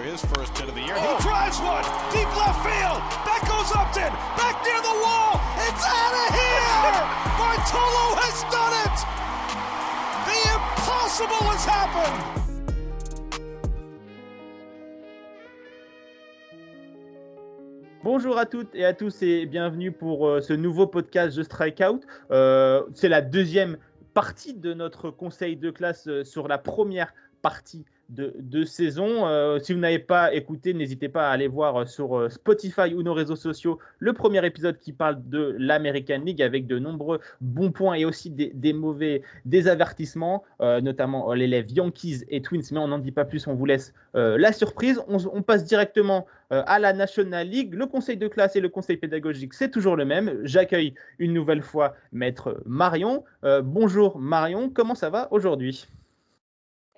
for his first hit of the year. He drives one deep left field. That goes Upton. Back near the wall. It's out of here. Bartolo has done it. The impossible has happened. Bonjour à toutes et à tous et bienvenue pour euh, ce nouveau podcast de Strikeout. Euh, c'est la deuxième partie de notre conseil de classe euh, sur la première partie de, saison. Euh, si vous n'avez pas écouté, n'hésitez pas à aller voir euh, sur euh, Spotify ou nos réseaux sociaux le premier épisode qui parle de l'American League avec de nombreux bons points et aussi des, mauvais des avertissements, notamment l'élève Yankees et Twins. Mais on n'en dit pas plus, on vous laisse la surprise. On, passe directement à la National League. Le conseil de classe et le conseil pédagogique, c'est toujours le même. J'accueille une nouvelle fois maître Marion. bonjour Marion, comment ça va aujourd'hui?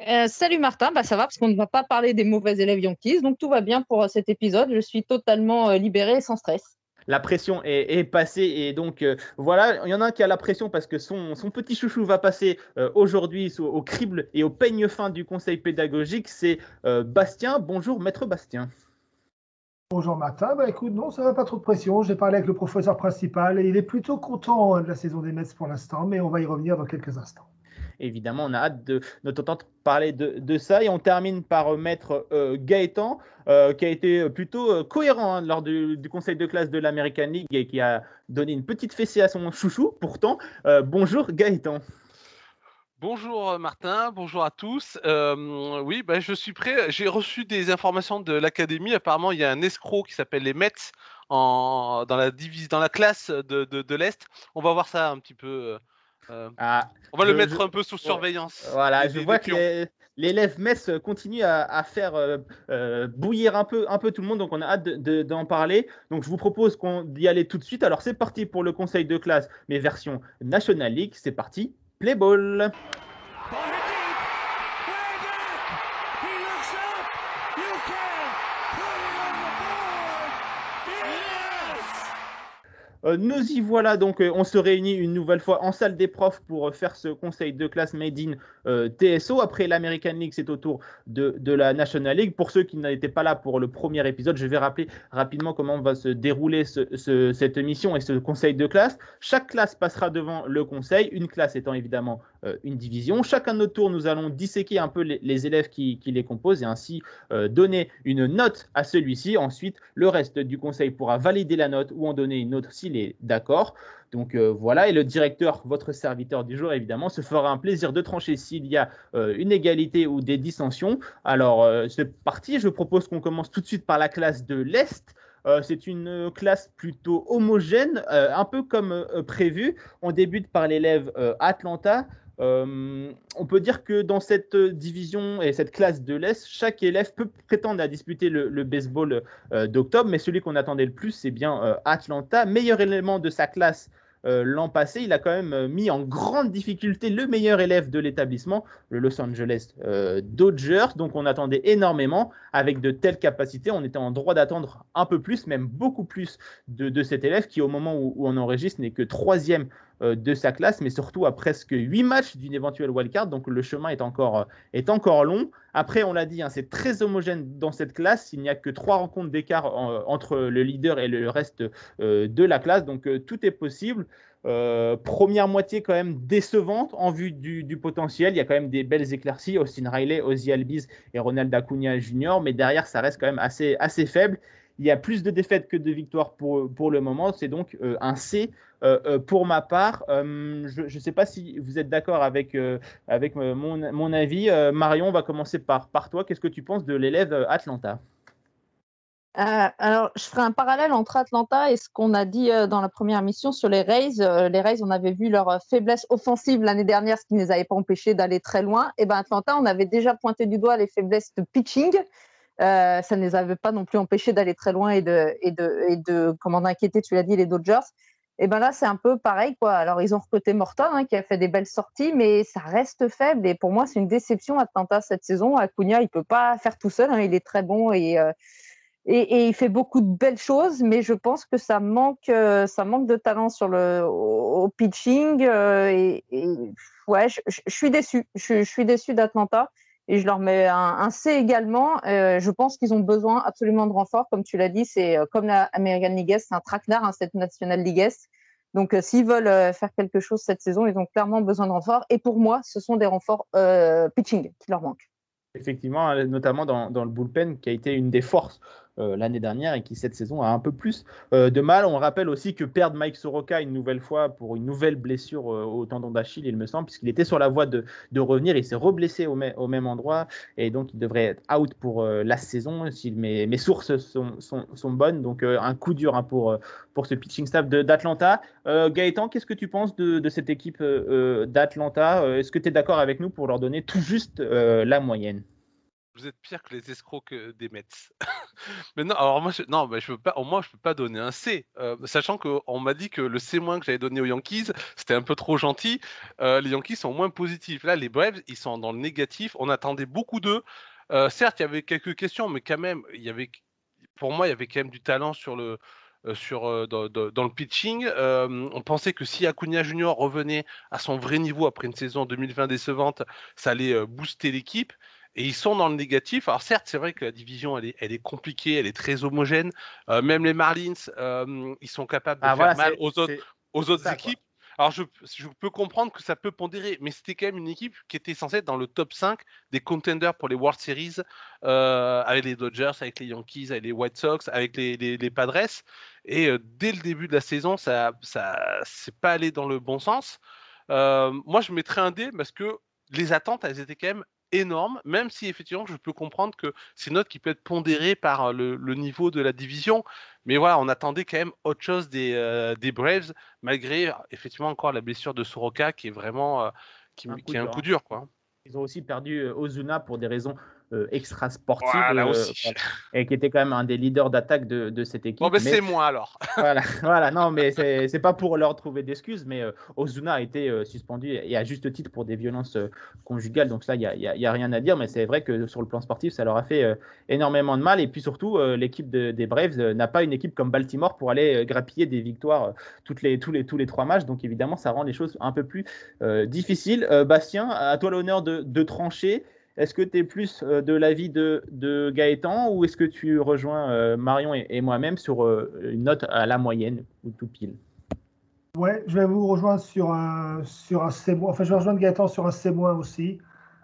Euh, salut Martin, bah, ça va parce qu'on ne va pas parler des mauvais élèves Yankees, donc tout va bien pour euh, cet épisode. Je suis totalement euh, libéré et sans stress. La pression est, passée et donc voilà, il y en a un qui a la pression parce que son, petit chouchou va passer aujourd'hui au, crible et au peigne fin du conseil pédagogique. C'est Bastien. Bonjour maître Bastien. Bonjour Martin, bah écoute, non, ça va pas trop de pression. J'ai parlé avec le professeur principal et il est plutôt content de la saison des Mets pour l'instant, mais on va y revenir dans quelques instants. Évidemment, on a hâte de, notre parler de, ça. Et on termine par mettre euh, Gaëtan, euh, qui a été plutôt cohérent hein, lors du, conseil de classe de l'American League et qui a donné une petite fessée à son chouchou. Pourtant, euh, bonjour Gaëtan. Bonjour Martin, bonjour à tous. oui, bah, je suis prêt. J'ai reçu des informations de l'académie. Apparemment, il y a un escroc qui s'appelle les Mets dans, la classe de, l'Est. On va voir ça un petit peu euh, ah, on va le mettre un peu sous surveillance. Voilà, je vois que l'élève Metz continue à, faire euh, euh, bouillir un peu, un peu tout le monde, donc on a hâte d'en parler. Donc je vous propose qu'on d'y aller tout de suite. Alors c'est parti pour le conseil de classe, mais version National League. C'est parti, play ball. Euh, nous y voilà donc, euh, on se réunit une nouvelle fois en salle des profs pour euh, faire ce conseil de classe Made in TSO. Après l'American League, c'est au tour de, la National League. Pour ceux qui n'étaient pas là pour le premier épisode, je vais rappeler rapidement comment va se dérouler cette émission et ce conseil de classe. Chaque classe passera devant le conseil, une classe étant évidemment une division. Chacun de notre tour, nous allons disséquer un peu les, élèves qui, les composent et ainsi donner une note à celui-ci. Ensuite, le reste du conseil pourra valider la note ou en donner une autre s'il est d'accord. Donc euh, voilà, et le directeur, votre serviteur du jour, évidemment, se fera un plaisir de trancher s'il y a euh, une égalité ou des dissensions. Alors euh, c'est parti, je propose qu'on commence tout de suite par la classe de l'Est. c'est une classe plutôt homogène, un peu comme prévu. On débute par l'élève Atlanta. Euh, on peut dire que dans cette division et cette classe de l'Est, chaque élève peut prétendre à disputer le, baseball euh, d'octobre, mais celui qu'on attendait le plus, c'est bien euh, Atlanta, meilleur élément de sa classe l'an passé, il a quand même mis en grande difficulté le meilleur élève de l'établissement, le Los Angeles Dodgers. Donc on attendait énormément. Avec de telles capacités, on était en droit d'attendre un peu plus, même beaucoup plus de, cet élève qui, au moment où, on enregistre, n'est que troisième de sa classe, mais surtout à presque huit matchs d'une éventuelle wildcard. Donc le chemin est encore, est encore long. Après, on l'a dit, hein, c'est très homogène dans cette classe. Il n'y a que trois rencontres d'écart entre le leader et le reste de la classe. Donc tout est possible. Euh, première moitié quand même décevante en vue du, potentiel. Il y a quand même des belles éclaircies, Austin Riley, Ozzy Albiz et Ronald Acuna Jr. Mais derrière, ça reste quand même assez, assez faible. Il y a plus de défaites que de victoires pour, pour le moment. C'est donc euh, un C euh, pour ma part. je ne sais pas si vous êtes d'accord avec, mon, avis. Marion, on va commencer par, toi. Qu'est-ce que tu penses de l'élève Atlanta? Euh, alors, je ferai un parallèle entre Atlanta et ce qu'on a dit euh, dans la première mission sur les Rays. Euh, les Rays, on avait vu leur faiblesse offensive l'année dernière, ce qui ne les avait pas empêchés d'aller très loin. Et ben Atlanta, on avait déjà pointé du doigt les faiblesses de pitching. Ça ne les avait pas non plus empêchés d'aller très loin et de, et de, et de comment d'inquiéter, tu l'as dit, les Dodgers. Et ben là, c'est un peu pareil, quoi. Alors, ils ont recruté Morton, hein, qui a fait des belles sorties, mais ça reste faible. Et pour moi, c'est une déception Atlanta cette saison. Acuna, il peut pas faire tout seul. Hein. Il est très bon et et, il fait beaucoup de belles choses, mais je pense que ça manque, euh, ça manque de talent sur le au, pitching. Euh, et, ouais, je, suis déçu. Je, suis déçu d'Atlanta. Et je leur mets un, C également. je pense qu'ils ont besoin absolument de renfort, comme tu l'as dit, c'est comme la American League c'est un traquenard, hein, cette National League Donc, s'ils veulent faire quelque chose cette saison, ils ont clairement besoin de renforts. Et pour moi, ce sont des renforts pitching qui leur manquent. Effectivement, notamment dans, le bullpen, qui a été une des forces euh, l'année dernière et qui cette saison a un peu plus euh, de mal. On rappelle aussi que perdre Mike Soroka une nouvelle fois pour une nouvelle blessure euh, au tendon d'Achille, il me semble, puisqu'il était sur la voie de, de revenir, il s'est reblessé au, au, même endroit et donc il devrait être out pour la saison si mes, sources sont, sont, sont, bonnes. Donc un coup dur hein, pour, pour ce pitching staff d'Atlanta. Gaëtan, qu'est-ce que tu penses de, de cette équipe d'Atlanta? Est-ce que tu es d'accord avec nous pour leur donner tout juste la moyenne? Vous êtes pire que les escrocs des Mets. mais non, alors moi, je, non, mais je peux pas, au moins, je peux pas donner un C, euh, sachant qu'on m'a dit que le C- que j'avais donné aux Yankees, c'était un peu trop gentil. Euh, les Yankees sont moins positifs. Là, les Braves, ils sont dans le négatif. On attendait beaucoup d'eux. Euh, certes, il y avait quelques questions, mais quand même, il y avait, pour moi, il y avait quand même du talent sur le, sur, dans, le pitching. on pensait que si Acuna Junior revenait à son vrai niveau après une saison 2020 décevante, ça allait booster l'équipe et ils sont dans le négatif. Alors certes, c'est vrai que la division elle est, elle est compliquée, elle est très homogène. Euh, même les Marlins, euh, ils sont capables de ah, faire mal aux autres, aux autres équipes. Alors je, je, peux comprendre que ça peut pondérer, mais c'était quand même une équipe qui était censée être dans le top 5 des contenders pour les World Series euh, avec les Dodgers, avec les Yankees, avec les White Sox, avec les, les, les Padres. Et euh, dès le début de la saison, ça, ça c'est pas allé dans le bon sens. Euh, moi, je mettrais un D parce que les attentes, elles étaient quand même énorme, même si effectivement je peux comprendre que c'est une note qui peut être pondérée par euh, le, niveau de la division. Mais voilà, on attendait quand même autre chose des, euh, des Braves, malgré effectivement encore la blessure de Soroka qui est vraiment euh, qui, qui est un coup dur. Quoi. Ils ont aussi perdu Ozuna pour des raisons euh, extra sportive euh, et qui était quand même un des leaders d'attaque de, de, cette équipe. Bon, ben c'est moi alors. voilà, voilà, non, mais c'est pas pour leur trouver d'excuses, mais euh, Ozuna a été suspendu et à juste titre pour des violences conjugales, donc ça, il n'y a, y a, rien à dire, mais c'est vrai que sur le plan sportif, ça leur a fait énormément de mal. Et puis surtout, l'équipe des Braves n'a pas une équipe comme Baltimore pour aller grappiller des victoires toutes les, tous, les, tous les trois matchs, donc évidemment, ça rend les choses un peu plus difficiles. Bastien, à toi l'honneur de, de trancher. Est-ce que tu es plus euh, de l'avis de, de, Gaëtan ou est-ce que tu rejoins euh, Marion et, moi-même sur euh, une note à la moyenne ou tout pile? Ouais, je vais vous rejoindre sur un, sur un C-. Enfin, je vais rejoindre Gaëtan sur un C- aussi.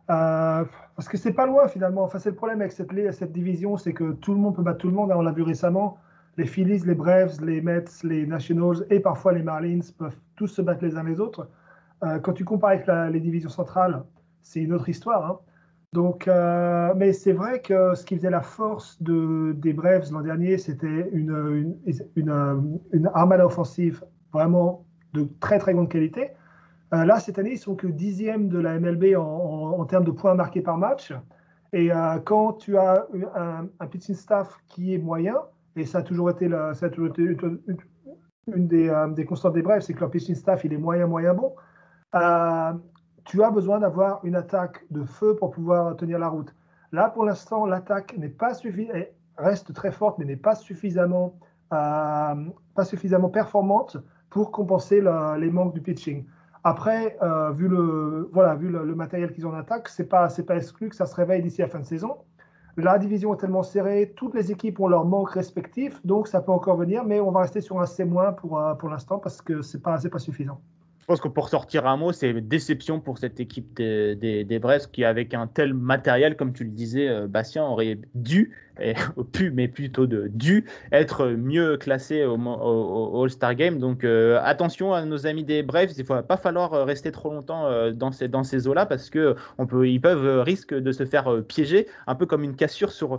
parce que c'est pas loin finalement. Enfin, c'est le problème avec cette, cette division, c'est que tout le monde peut battre tout le monde. Hein, on l'a vu récemment. Les Phillies, les Braves, les Mets, les Nationals et parfois les Marlins peuvent tous se battre les uns les autres. quand tu compares avec les divisions centrales, c'est une autre histoire. Hein. Donc, euh, mais c'est vrai que ce qui faisait la force de, des Braves l'an dernier, c'était une, une, une, armada offensive vraiment de très très grande qualité. Euh, là, cette année, ils sont que dixième de la MLB en, termes de points marqués par match. Et euh, quand tu as un, pitching staff qui est moyen, et ça a toujours été, ça a toujours été une, des, des, constantes des Braves, c'est que leur pitching staff il est moyen moyen bon tu as besoin d'avoir une attaque de feu pour pouvoir tenir la route. Là, pour l'instant, l'attaque reste très forte, mais n'est pas suffisamment, euh, performante pour compenser les manques du pitching. Après, euh, vu, le, matériel qu'ils ont en attaque, ce n'est pas, pas exclu que ça se réveille d'ici la fin de saison. La division est tellement serrée, toutes les équipes ont leur manque respectif, donc ça peut encore venir, mais on va rester sur un C- pour, euh, pour l'instant parce que ce n'est pas, pas suffisant. Je pense que pour sortir un mot, c'est déception pour cette équipe des, des, des Brest qui, avec un tel matériel, comme tu le disais, euh, Bastien, aurait dû et, pu, mais plutôt de dû être mieux classé au, All-Star Game. Donc euh, attention à nos amis des Braves, il ne va pas falloir rester trop longtemps euh, dans ces, eaux-là parce que on peut, ils peuvent euh, risquer de se faire piéger, un peu comme une cassure sur,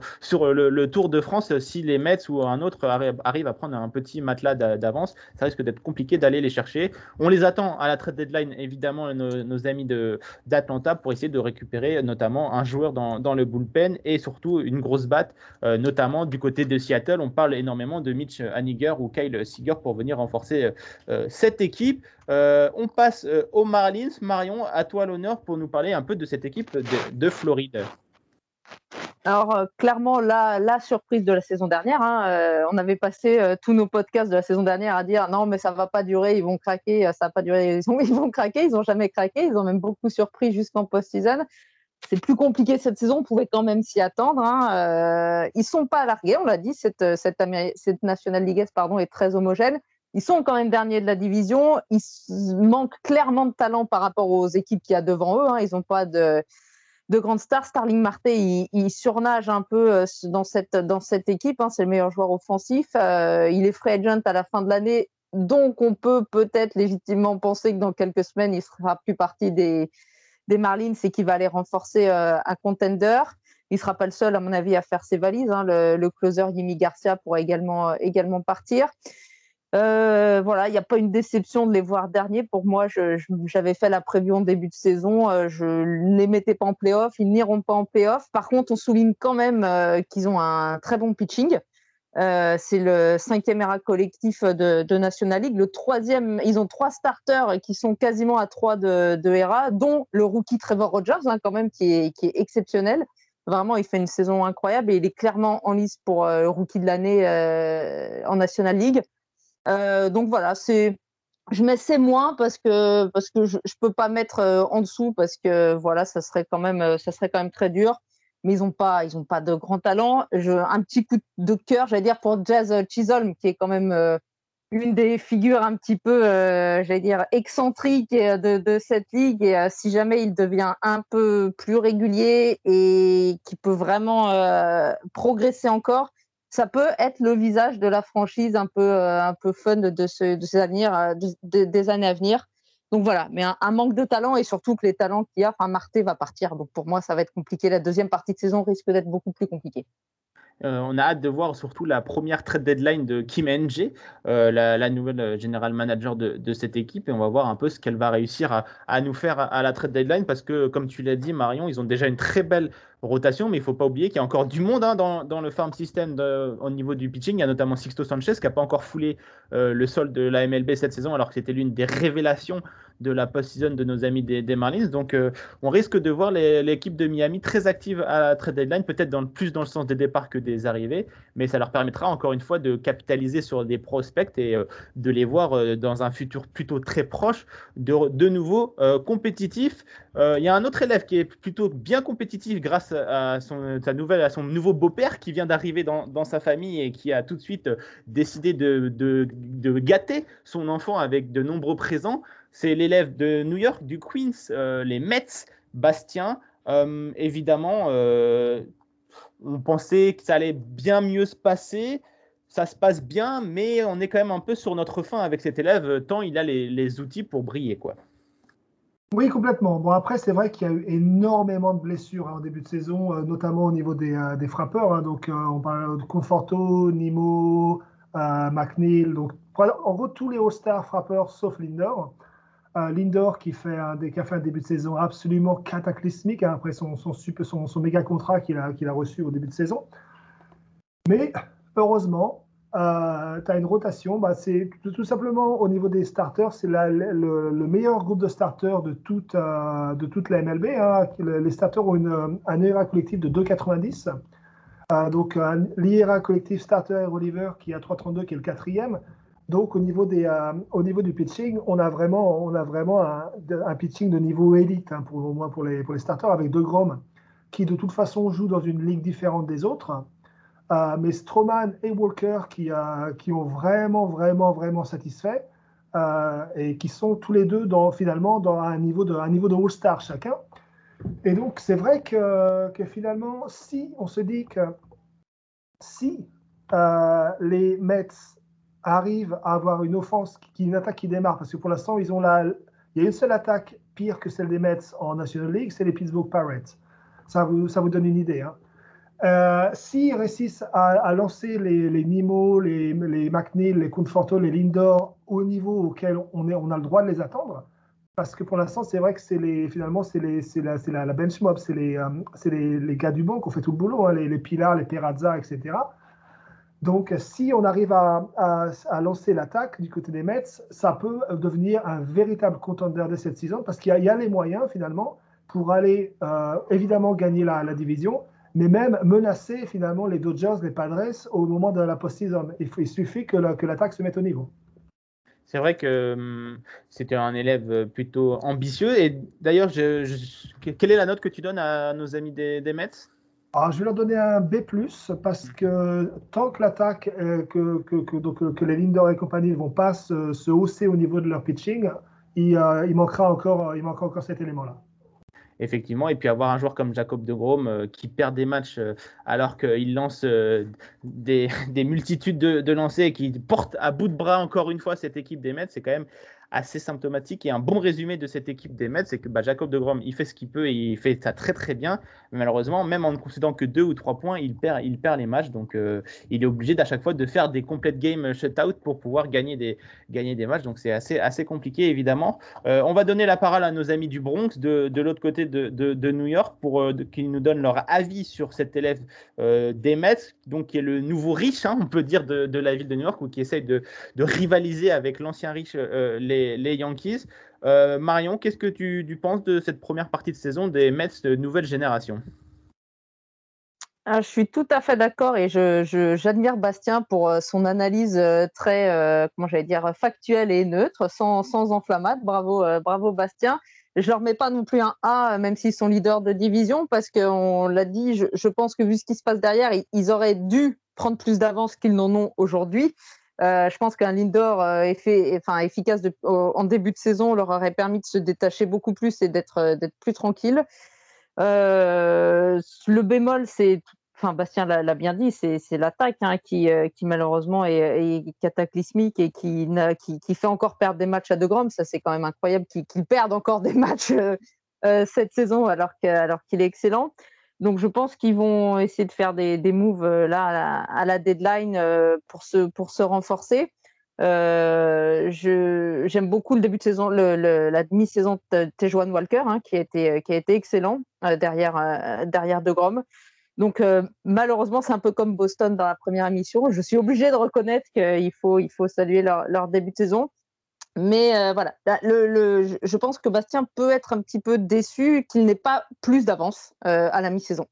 le, Tour de France. Si les Mets ou un autre arrivent à prendre un petit matelas d'avance, ça risque d'être compliqué d'aller les chercher. On les attend à la trade deadline, évidemment, nos, nos amis d'Atlanta pour essayer de récupérer notamment un joueur dans, dans le bullpen et surtout une grosse batte euh, notamment du côté de Seattle, on parle énormément de Mitch Haniger ou Kyle Seager pour venir renforcer euh, euh, cette équipe. on passe aux Marlins. Marion, à toi l'honneur pour nous parler un peu de cette équipe de, Floride. Alors clairement la, la, surprise de la saison dernière, hein, on avait passé tous nos podcasts de la saison dernière à dire non mais ça va pas durer, ils vont craquer, ça va pas durer, ils, vont craquer, ils ont jamais craqué, ils ont même beaucoup surpris jusqu'en post-season. C'est plus compliqué cette saison, on pouvait quand même s'y attendre. Hein. Euh, ils sont pas largués, on l'a dit, cette, cette, cette National League pardon, est très homogène. Ils sont quand même derniers de la division. Ils manquent clairement de talent par rapport aux équipes qu'il y a devant eux. Hein. Ils n'ont pas de, de grandes stars. Starling Marte, il, surnage un peu euh, dans cette, équipe. Hein. C'est le meilleur joueur offensif. Euh, il est free agent à la fin de l'année. Donc, on peut peut-être légitimement penser que dans quelques semaines, il sera plus partie des, des Marlins et qu'il va aller renforcer euh, un contender. Il sera pas le seul, à mon avis, à faire ses valises. Hein. Le, closer Yimi Garcia pourra également, également partir. Euh, voilà, il n'y a pas une déception de les voir derniers. Pour moi, j'avais fait la prévue en début de saison. Euh, je ne les mettais pas en playoff. Ils n'iront pas en playoff. Par contre, on souligne quand même euh, qu'ils ont un très bon pitching. Euh, c'est le cinquième ERA collectif de, National League. Le troisième, ils ont trois starters qui sont quasiment à trois de, ERA, dont le rookie Trevor Rogers, hein, quand même, qui est, exceptionnel. Vraiment, il fait une saison incroyable et il est clairement en lice pour le rookie de l'année en National League. Euh, donc voilà, c'est je mets c'est moins parce que parce que je, je peux pas mettre euh, en dessous parce que voilà, ça serait quand même euh, ça serait quand même très dur. Mais ils ont pas ils ont pas de grand talent. Je, un petit coup de cœur, j'allais dire pour Jazz Chisholm qui est quand même une des figures un petit peu, euh, j'allais dire, excentriques de, de cette ligue. Et euh, si jamais il devient un peu plus régulier et qui peut vraiment euh, progresser encore, ça peut être le visage de la franchise un peu, euh, un peu fun de, de ces euh, des années à venir. Donc voilà, mais un, manque de talent et surtout que les talents qu'il y a, enfin Marté va partir. Donc pour moi, ça va être compliqué. La deuxième partie de saison risque d'être beaucoup plus compliquée. Euh, on a hâte de voir surtout la première trade deadline de Kim NG, euh, la, nouvelle general manager de, cette équipe, et on va voir un peu ce qu'elle va réussir à, nous faire à, la trade deadline, parce que comme tu l'as dit, Marion, ils ont déjà une très belle rotation, mais il ne faut pas oublier qu'il y a encore du monde hein, dans, le farm system au niveau du pitching. Il y a notamment Sixto Sanchez qui n'a pas encore foulé euh, le sol de la MLB cette saison, alors que c'était l'une des révélations de la post-season de nos amis des, Marlins. Donc, euh, on risque de voir l'équipe de Miami très active à la trade deadline, peut-être plus dans le sens des départs que des arrivées, mais ça leur permettra encore une fois de capitaliser sur des prospects et euh, de les voir dans un futur plutôt très proche, de, de nouveau compétitifs. Il y a un autre élève qui est plutôt bien compétitif grâce à son, sa nouvelle, à son nouveau beau-père qui vient d'arriver dans, sa famille et qui a tout de suite décidé de, gâter son enfant avec de nombreux présents. C'est l'élève de New York, du Queens, euh, les Mets, Bastien. Euh, évidemment, euh, on pensait que ça allait bien mieux se passer. Ça se passe bien, mais on est quand même un peu sur notre fin avec cet élève, tant il a les, outils pour briller. quoi. Oui, complètement. Bon, après, c'est vrai qu'il y a eu énormément de blessures hein, en début de saison, notamment au niveau des, frappeurs. Hein. donc, on parle de Conforto, Nimo, McNeil. Donc, en gros, tous les All-Star frappeurs sauf Lindor. Lindor qui, fait un, qui a fait un début de saison absolument cataclysmique hein, après son, son, son, son, méga contrat qu'il a, qu'il a reçu au début de saison. Mais heureusement, euh, tu as une rotation. Bah, c'est tout simplement au niveau des starters, c'est le, le, meilleur groupe de starters de toute, euh, la MLB. Hein. Les starters ont un ERA collectif de 2,90. Euh, donc, l'IRA collectif starter Oliver qui a 3,32 qui est le quatrième. Donc au niveau, euh, du pitching, on a vraiment, un, pitching de niveau élite, hein, pour, au moins pour les, pour les starters, avec deux Grom qui de toute façon jouent dans une ligue différente des autres. Euh, mais Stroman et Walker qui, euh, qui ont vraiment, vraiment, vraiment satisfait euh, et qui sont tous les deux finalement dans un niveau de, un de All-Star chacun. Et donc c'est vrai que, finalement, si on se dit que si les Mets arrive à avoir une offense, qui, une attaque qui démarre, parce que pour l'instant, ils ont la, il y a une seule attaque pire que celle des Mets en National League, c'est les Pittsburgh Pirates. Ça vous, ça vous donne une idée. Hein. Euh, S'ils réussissent à, lancer les, Nemo, les, McNeil, les Conforto, les Lindor au niveau auquel on, a le droit de les attendre, parce que pour l'instant, c'est vrai que c'est finalement, c'est la, la, bench mob, c'est les, euh, gars du banc qui ont fait tout le boulot, hein, les, les Pilar, les Perazza, etc. Donc, si on arrive à, lancer l'attaque du côté des Mets, ça peut devenir un véritable contender de cette saison parce qu'il y, a les moyens finalement pour aller euh, évidemment gagner la, division, mais même menacer finalement les Dodgers, les Padres au moment de la post-saison. Il, suffit que l'attaque se mette au niveau. C'est vrai que hum, c'était un élève plutôt ambitieux et d'ailleurs, quelle est la note que tu donnes à nos amis des, Mets? Alors, je vais leur donner un B+, parce que tant que l'attaque, que, que, que, les Lindor et compagnie ne vont pas se, hausser au niveau de leur pitching, il, il manquera encore, il manquera encore cet élément-là effectivement. Et puis avoir un joueur comme Jacob de Grom euh, qui perd des matchs euh, alors qu'il lance euh, des, multitudes de, lancers et qui porte à bout de bras encore une fois cette équipe des Mets, c'est quand même assez symptomatique et un bon résumé de cette équipe des Mets, c'est que bah, Jacob de Grom, il fait ce qu'il peut et il fait ça très très bien. Malheureusement, même en ne concédant que deux ou trois points, il perd, il perd les matchs. Donc euh, il est obligé d'à chaque fois de faire des complete game shutout pour pouvoir gagner des, gagner des matchs. Donc c'est assez, assez compliqué évidemment. Euh, on va donner la parole à nos amis du Bronx de, de l'autre côté de, de, New York pour euh, qu'ils nous donnent leur avis sur cet élève des Mets, donc qui est le nouveau riche, hein, on peut dire, de, la ville de New York ou qui essaye de, rivaliser avec l'ancien riche les les, Yankees. Euh, Marion, qu'est-ce que tu, penses de cette première partie de saison des Mets de nouvelle génération? Ah, je suis tout à fait d'accord et j'admire Bastien pour euh, son analyse euh, très, comment dire, factuelle et neutre, sans, sans enflammade. Bravo, bravo Bastien. Je leur mets pas non plus un A, même s'ils sont leaders de division, parce qu'on l'a dit, je, pense que vu ce qui se passe derrière, ils auraient dû prendre plus d'avance qu'ils n'en ont aujourd'hui. Euh, je pense qu'un Lindor euh, efficace en début de saison leur aurait permis de se détacher beaucoup plus et d'être euh, plus tranquille. le bémol, c'est, enfin Bastien l'a bien dit, c'est l'attaque hein, qui, malheureusement est, cataclysmique et qui, fait encore perdre des matchs à De Grom. Ça, c'est quand même incroyable qu'il perde encore des matchs cette saison alors qu'il est excellent. Donc je pense qu'ils vont essayer de faire des, des moves euh, là à la, deadline euh, pour se pour se renforcer. Euh, j'aime beaucoup le début de saison, le, la demi-saison de Tejuan Walker, hein, qui a été qui a été excellent derrière derrière De Grom. Donc malheureusement, c'est un peu comme Boston dans la première émission. Je suis obligée de reconnaître qu'il faut il faut saluer leur, leur début de saison. Mais euh, voilà, je pense que Bastien peut être un petit peu déçu qu'il n'ait pas plus d'avance euh, à la mi-saison.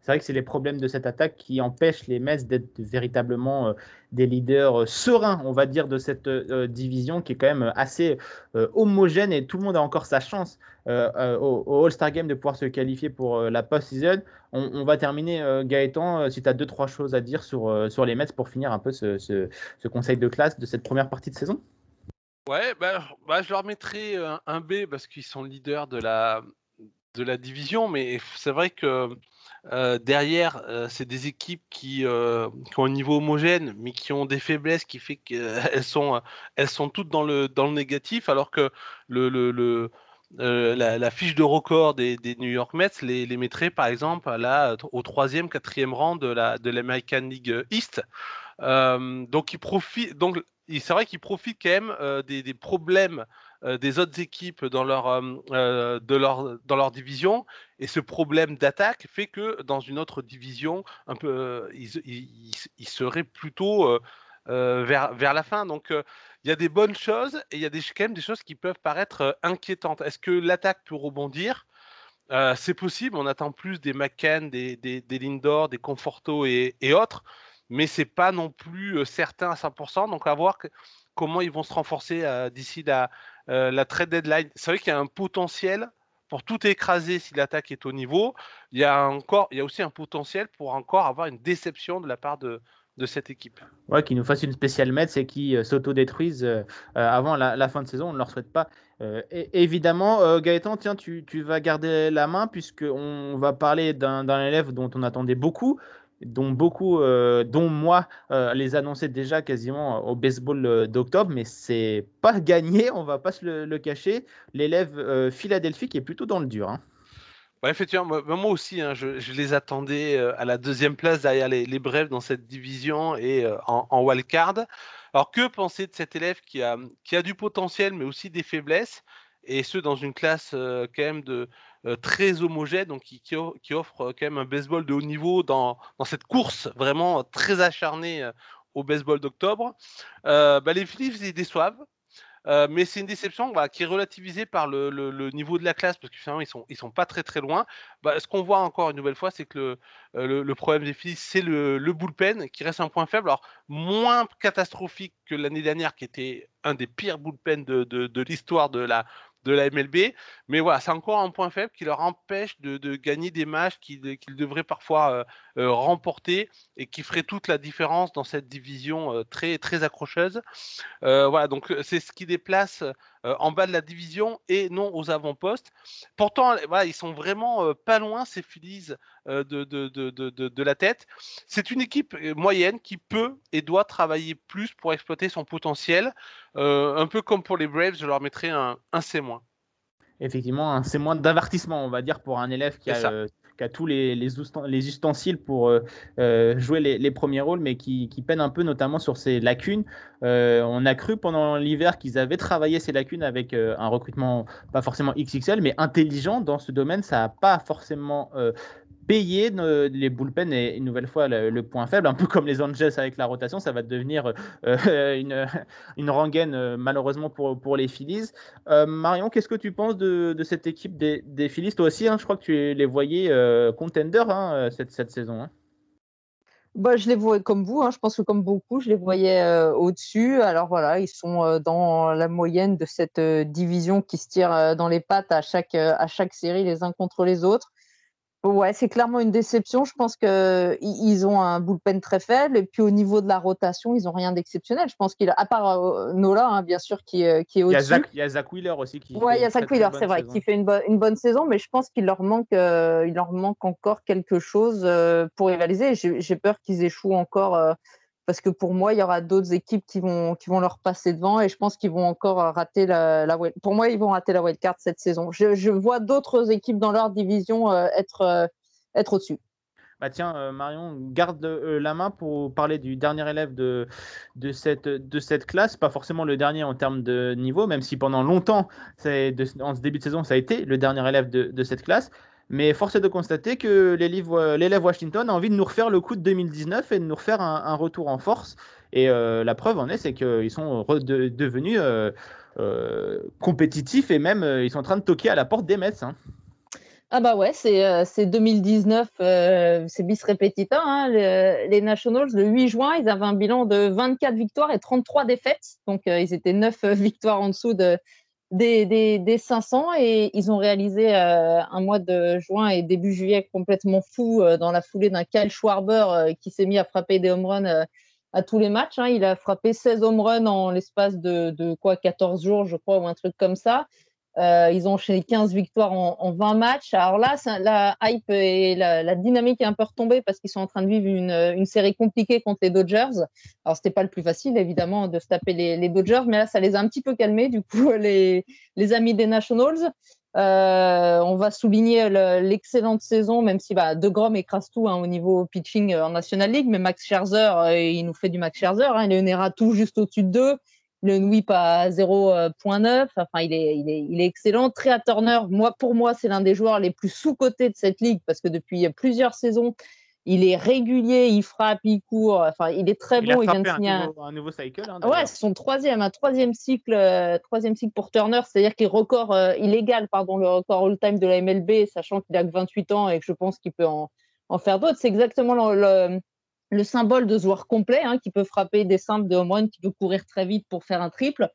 C'est vrai que c'est les problèmes de cette attaque qui empêchent les Mets d'être véritablement euh, des leaders sereins, on va dire, de cette division qui est quand même assez homogène et tout le monde a encore sa chance au, All-Star Game de pouvoir se qualifier pour la post-season. On, va terminer, Gaëtan, si tu as deux, trois choses à dire sur, les Mets pour finir un peu ce conseil de classe de cette première partie de saison? Ouais, bah, bah, je leur mettrai un, B parce qu'ils sont leaders de la, de la division, mais c'est vrai que derrière, c'est des équipes qui, ont un niveau homogène, mais qui ont des faiblesses qui fait qu'elles sont, elles sont toutes dans le, dans le négatif, alors que le, le, la, fiche de record des, des New York Mets les, les, mettrait par exemple là, au troisième, quatrième rang de la de l'American League East. donc ils profitent. Donc c'est vrai qu'ils profitent quand même euh, des, problèmes euh, des autres équipes dans leur, euh, dans leur division. Et ce problème d'attaque fait que dans une autre division, un peu, ils, seraient plutôt vers, la fin. Donc il y a des bonnes choses et il y a des, quand même des choses qui peuvent paraître inquiétantes. Est-ce que l'attaque peut rebondir? C'est possible, on attend plus des McCann, des, Lindor, des Conforto et autres mais c'est pas non plus certain à 100%. Donc à voir comment ils vont se renforcer d'ici la, la trade deadline. C'est vrai qu'il y a un potentiel pour tout écraser si l'attaque est au niveau. Il y a encore, il y a aussi un potentiel pour encore avoir une déception de la part de, cette équipe. Ouais, qui nous fasse une spéciale Mets et qui s'auto-détruisent avant la, fin de saison. On ne leur souhaite pas. évidemment, Gaëtan, tiens, tu, tu, vas garder la main puisqu'on va parler d'un élève dont on attendait beaucoup, dont beaucoup, euh, dont moi, euh, les annonçais déjà quasiment au baseball euh, d'octobre, mais c'est pas gagné, on va pas se le, cacher. L'élève Philadelphie qui est plutôt dans le dur. Hein. effectivement, moi, aussi, hein, je, les attendais à la deuxième place derrière les, les Brèves dans cette division et en, en wildcard. Alors, que penser de cet élève qui a, du potentiel, mais aussi des faiblesses, et ce dans une classe quand même de, très homogène, donc qui, qui, offre euh, quand même un baseball de haut niveau dans, dans cette course vraiment très acharnée euh, au baseball d'octobre. Bah, les Phillies, ils déçoivent. mais c'est une déception qui est relativisée par le, le, niveau de la classe parce que finalement ils sont ils sont pas très très loin. Bah, ce qu'on voit encore une nouvelle fois, c'est que le, le, problème des Phillies, c'est le, bullpen qui reste un point faible. Alors moins catastrophique que l'année dernière, qui était un des pires bullpens de, de, de l'histoire de la de la MLB. Mais voilà, c'est encore un point faible qui leur empêche de, gagner des matchs qu'ils devraient parfois remporter et qui ferait toute la différence dans cette division très, très accrocheuse. voilà, donc c'est ce qui déplace en bas de la division et non aux avant-postes. Pourtant, voilà, ils sont vraiment pas loin, ces Phillies, de, de, de, de, la tête. C'est une équipe moyenne qui peut et doit travailler plus pour exploiter son potentiel. un peu comme pour les Braves, je leur mettrais un, un C-. Effectivement, un C- d'avertissement, on va dire, pour un élève qui a qui a tous les, les, ustensiles pour euh, euh, jouer les, premiers rôles, mais qui, peine un peu notamment sur ses lacunes. Euh, on a cru pendant l'hiver qu'ils avaient travaillé ces lacunes avec un recrutement pas forcément XXL, mais intelligent dans ce domaine. Ça n'a pas forcément payer les bullpen est une nouvelle fois le, point faible, un peu comme les Angels avec la rotation, ça va devenir euh, une, une rengaine euh, malheureusement pour, pour les Phillies. Euh, Marion, qu'est-ce que tu penses de, de cette équipe des, Phillies? Toi aussi, hein, je crois que tu les voyais contenders hein, cette, saison. Hein. Bah, je les voyais comme vous, hein. je pense que comme beaucoup, je les voyais au-dessus. Alors voilà, ils sont dans la moyenne de cette division qui se tire dans les pattes à chaque, à chaque série les uns contre les autres. Ouais, c'est clairement une déception. Je pense qu'ils ont un bullpen très faible. Et puis au niveau de la rotation, ils n'ont rien d'exceptionnel. Je pense qu'il, à part euh, Nola, hein, bien sûr, qui, euh, qui est au-dessus. Il y a Zach Wheeler aussi qui. Ouais, il y a Zach Wheeler, c'est vrai, qui fait une, une, bonne saison. Mais je pense qu'il leur manque, euh, il leur manque encore quelque chose pour rivaliser. J'ai peur qu'ils échouent encore parce que pour moi, il y aura d'autres équipes qui vont, qui vont leur passer devant et je pense qu'ils vont encore rater la, Pour moi, ils vont rater la wildcard cette saison. Je, vois d'autres équipes dans leur division euh, être, euh, être au-dessus. Bah tiens, euh, Marion, garde la main pour parler du dernier élève de, de, cette, de cette classe. Pas forcément le dernier en termes de niveau, même si pendant longtemps, de, en ce début de saison, ça a été le dernier élève de, de cette classe. Mais force est de constater que l'élève Washington a envie de nous refaire le coup de 2019 et de nous refaire un, retour en force. Et euh, la preuve en est, c'est qu'ils sont devenus euh, euh, compétitifs et même ils sont en train de toquer à la porte des Mets. Hein. Ah bah ouais, c'est 2019, c'est bis repetita. Hein, les Nationals, le 8 juin, ils avaient un bilan de 24 victoires et 33 défaites. Donc ils étaient 9 victoires en dessous de, des, des, des 500 et ils ont réalisé euh, un mois de juin et début juillet complètement fou euh, dans la foulée d'un Kyle Schwarber euh, qui s'est mis à frapper des home runs à tous les matchs. Hein. Il a frappé 16 home runs en l'espace de, de, quoi 14 jours, je crois, ou un truc comme ça. Euh, ils ont enchaîné 15 victoires en, en 20 matchs. Alors là, la hype et la, dynamique est un peu retombée parce qu'ils sont en train de vivre une, une, série compliquée contre les Dodgers. Alors c'était pas le plus facile, évidemment, de se taper les, Dodgers, mais là, ça les a un petit peu calmés, du coup, les, amis des Nationals. Euh, on va souligner l'excellente saison, même si bah, De Grom écrase tout hein, au niveau pitching en National League, mais Max Scherzer, euh, il nous fait du Max Scherzer. Hein, il est tout juste au-dessus de deux le whip à 0.9. Enfin, il est, il est, il est excellent. Trea Turner, moi, pour moi, c'est l'un des joueurs les plus sous-cotés de cette ligue parce que depuis plusieurs saisons, il est régulier, il frappe, il court. Enfin, il est très bon. il vient de signer un, nouveau, cycle. Hein, ouais, c'est son troisième, un troisième cycle, euh, troisième cycle pour Turner. C'est-à-dire qu'il record euh, illégal, pardon, le record all-time de la MLB, sachant qu'il a que 28 ans et que je pense qu'il peut en, en faire d'autres. C'est exactement le, le symbole de joueur complet, hein, qui peut frapper des simples de home qui peut courir très vite pour faire un triple.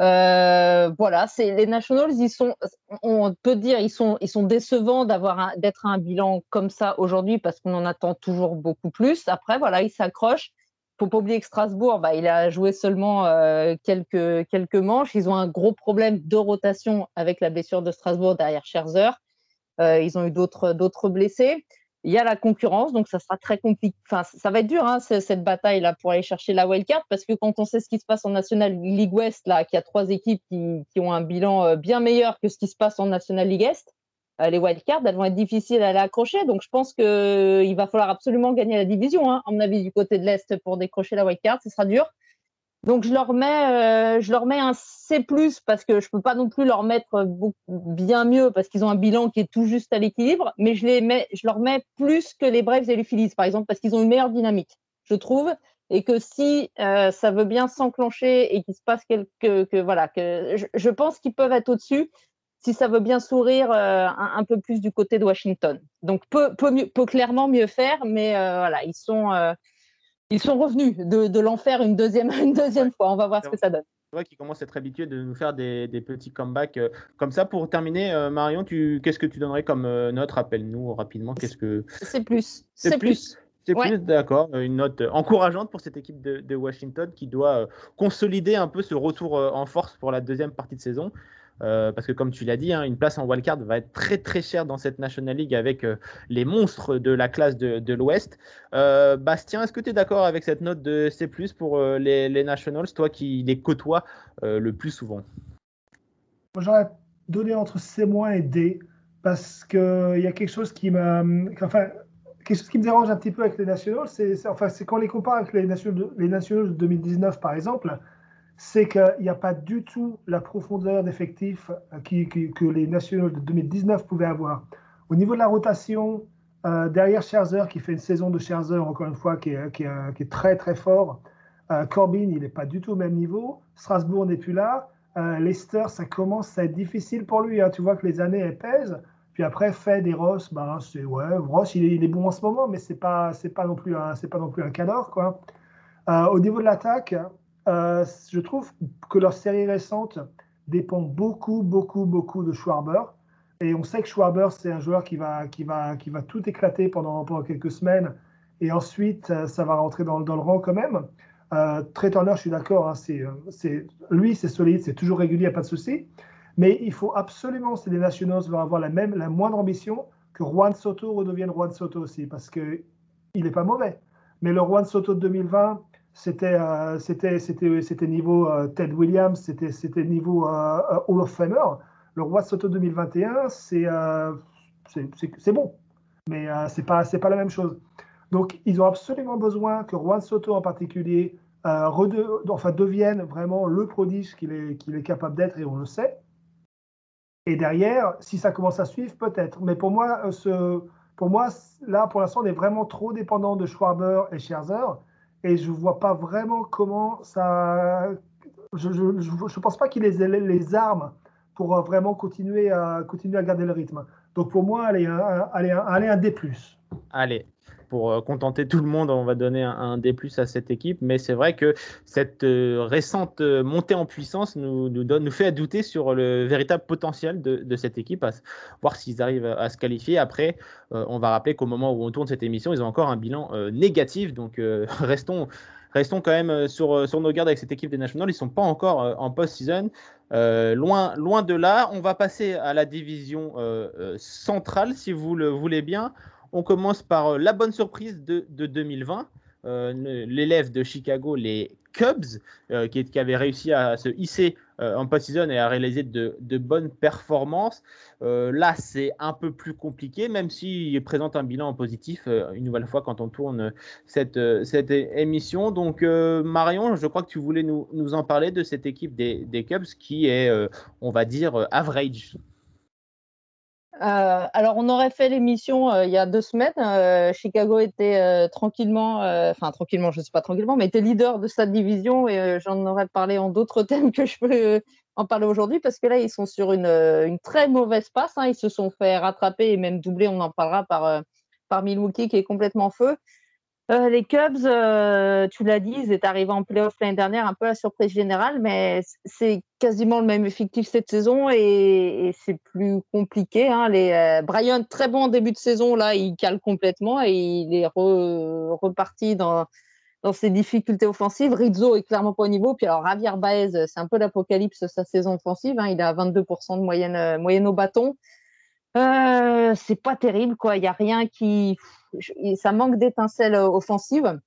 Euh, voilà, c'est les Nationals, ils sont, on peut dire, ils sont, ils sont décevants d'avoir d'être un bilan comme ça aujourd'hui parce qu'on en attend toujours beaucoup plus. Après, voilà, ils s'accrochent. Faut pas oublier que Strasbourg, bah, il a joué seulement euh, quelques quelques manches. Ils ont un gros problème de rotation avec la blessure de Strasbourg derrière Scherzer. Euh, ils ont eu d'autres d'autres blessés. Il y a la concurrence, donc ça sera très compliqué. Enfin, ça va être dur, hein, cette bataille-là, pour aller chercher la wildcard, parce que quand on sait ce qui se passe en National League West, là, qu'il y a trois équipes qui, ont un bilan euh, bien meilleur que ce qui se passe en National League Est, euh, les wildcards, elles vont être difficiles à aller accrocher. Donc, je pense qu'il euh, va falloir absolument gagner la division, hein, à mon avis, du côté de l'Est pour décrocher la wildcard. Ce sera dur. Donc je leur mets, euh, je leur mets un C+ parce que je peux pas non plus leur mettre bien mieux parce qu'ils ont un bilan qui est tout juste à l'équilibre, mais je les mets, je leur mets plus que les Braves et les Phillies par exemple parce qu'ils ont une meilleure dynamique, je trouve, et que si euh, ça veut bien s'enclencher et qu'il se passe quelque, que voilà, que je, pense qu'ils peuvent être au-dessus si ça veut bien sourire euh, un, peu plus du côté de Washington. Donc peut, peut, mieux, peut clairement mieux faire, mais voilà, ils sont ils sont revenus de, l'enfer une deuxième, une deuxième fois. On va voir ce que ça donne. vois qu'ils commencent à être habitués de nous faire des, petits comebacks comme ça. Pour terminer, Marion, qu'est-ce que tu donnerais comme note? Rappelle-nous rapidement. Qu'est-ce que c'est plus. C'est plus. C'est plus d'accord, une note encourageante pour cette équipe de, Washington qui doit consolider un peu ce retour en force pour la deuxième partie de saison. Euh, parce que comme tu l'as dit, hein, une place en wildcard va être très très chère dans cette National League avec euh, les monstres de la classe de, l'Ouest. Euh, Bastien, est-ce que tu es d'accord avec cette note de C ⁇ pour les, Nationals, toi qui les côtoies le plus souvent? J'aurais donné entre C- et D, parce qu'il y a quelque chose qui me, enfin, quelque chose qui me dérange un petit peu avec les Nationals, c'est enfin, quand on les compare avec les Nationals, les Nationals de 2019 par exemple, c'est qu'il n'y a pas du tout la profondeur d'effectif euh, que les nationaux de 2019 pouvaient avoir. Au niveau de la rotation, euh, derrière Scherzer, qui fait une saison de Scherzer, encore une fois, qui est, très très fort, euh, Corbin, il n'est pas du tout au même niveau. Strasbourg n'est plus là. Leicester, ça commence à être difficile pour lui. Hein. Tu vois que les années, elles pèsent. Puis après, Fed et Ross, bah, c'est ouais, Ross, il est, bon en ce moment, mais c'est pas, c'est pas non plus un, c'est pas non plus un quoi. au niveau de l'attaque, euh, je trouve que leur série récente dépend beaucoup, beaucoup, beaucoup de Schwarber. Et on sait que Schwarber, c'est un joueur qui va, qui, va, qui va tout éclater pendant, quelques semaines. Et ensuite, euh, ça va rentrer dans, le rang quand même. Euh, je suis d'accord, hein, c'est, lui, c'est solide, c'est toujours régulier, il a pas de souci. Mais il faut absolument, si les Nationals veulent avoir la, même, la moindre ambition, que Juan Soto redevienne Juan Soto aussi, parce qu'il n'est pas mauvais. Mais le Juan Soto de 2020, euh, c'était c'était c'était niveau euh, Ted Williams, c'était c'était niveau euh, Hall of Famer. Le roi Soto 2021, c'est c'est bon, mais c'est pas c'est pas la même chose. Donc ils ont absolument besoin que Juan Soto en particulier enfin, devienne vraiment le prodige qu'il est, qu'il est capable d'être et on le sait. Et derrière, si ça commence à suivre, peut-être. Mais pour moi, ce, pour moi, là, pour l'instant, on est vraiment trop dépendant de Schwarber et Scherzer et je ne vois pas vraiment comment ça. Je ne pense pas qu'il ait les armes pour euh, vraiment continuer à, continuer à garder le rythme. Donc pour moi, allez, un, allez, allez, un D. Allez, pour euh, contenter tout le monde, on va donner un, D à cette équipe. Mais c'est vrai que cette euh, récente euh, montée en puissance nous, fait douter sur le véritable potentiel de, cette équipe, à voir s'ils arrivent à, se qualifier. Après, on va rappeler qu'au moment où on tourne cette émission, ils ont encore un bilan négatif. Donc restons restons quand même sur, sur, nos gardes avec cette équipe des Nationals. Ils ne sont pas encore en post-season. loin, loin de là, on va passer à la division centrale, si vous le voulez bien. On commence par euh, la bonne surprise de, 2020. Euh, l'élève de Chicago, les Cubs, euh, qui, avaient réussi à se hisser en post-season et à réaliser de, bonnes performances. là, c'est un peu plus compliqué, même s'il présente un bilan positif une nouvelle fois quand on tourne cette, émission. Donc, Marion, je crois que tu voulais nous, en parler de cette équipe des Cubs qui est, on va dire, average. Euh, alors, on aurait fait l'émission euh, il y a deux semaines. Euh, Chicago était tranquillement, enfin tranquillement, je ne sais pas tranquillement, mais était leader de sa division et j'en aurais parlé en d'autres thèmes que je peux en parler aujourd'hui parce que là, ils sont sur une, très mauvaise passe. Hein. Ils se sont fait rattraper et même doubler, on en parlera par, par Milwaukee qui est complètement feu. Euh, les Cubs, euh, tu l'as dit, ils étaient arrivés en playoff l'année dernière, un peu à surprise générale, mais c'est quasiment le même effectif cette saison et, c'est plus compliqué. Hein. Euh, Brian, très bon début de saison, là, il cale complètement et il est reparti dans, ses difficultés offensives. Rizzo est clairement pas au niveau. Puis alors, Javier Baez, c'est un peu l'apocalypse sa saison offensive. Hein. Il à 22% de moyenne, moyenne au bâton. Euh, c'est pas terrible, quoi. Il y a rien qui, ça manque d'étincelles euh, offensives,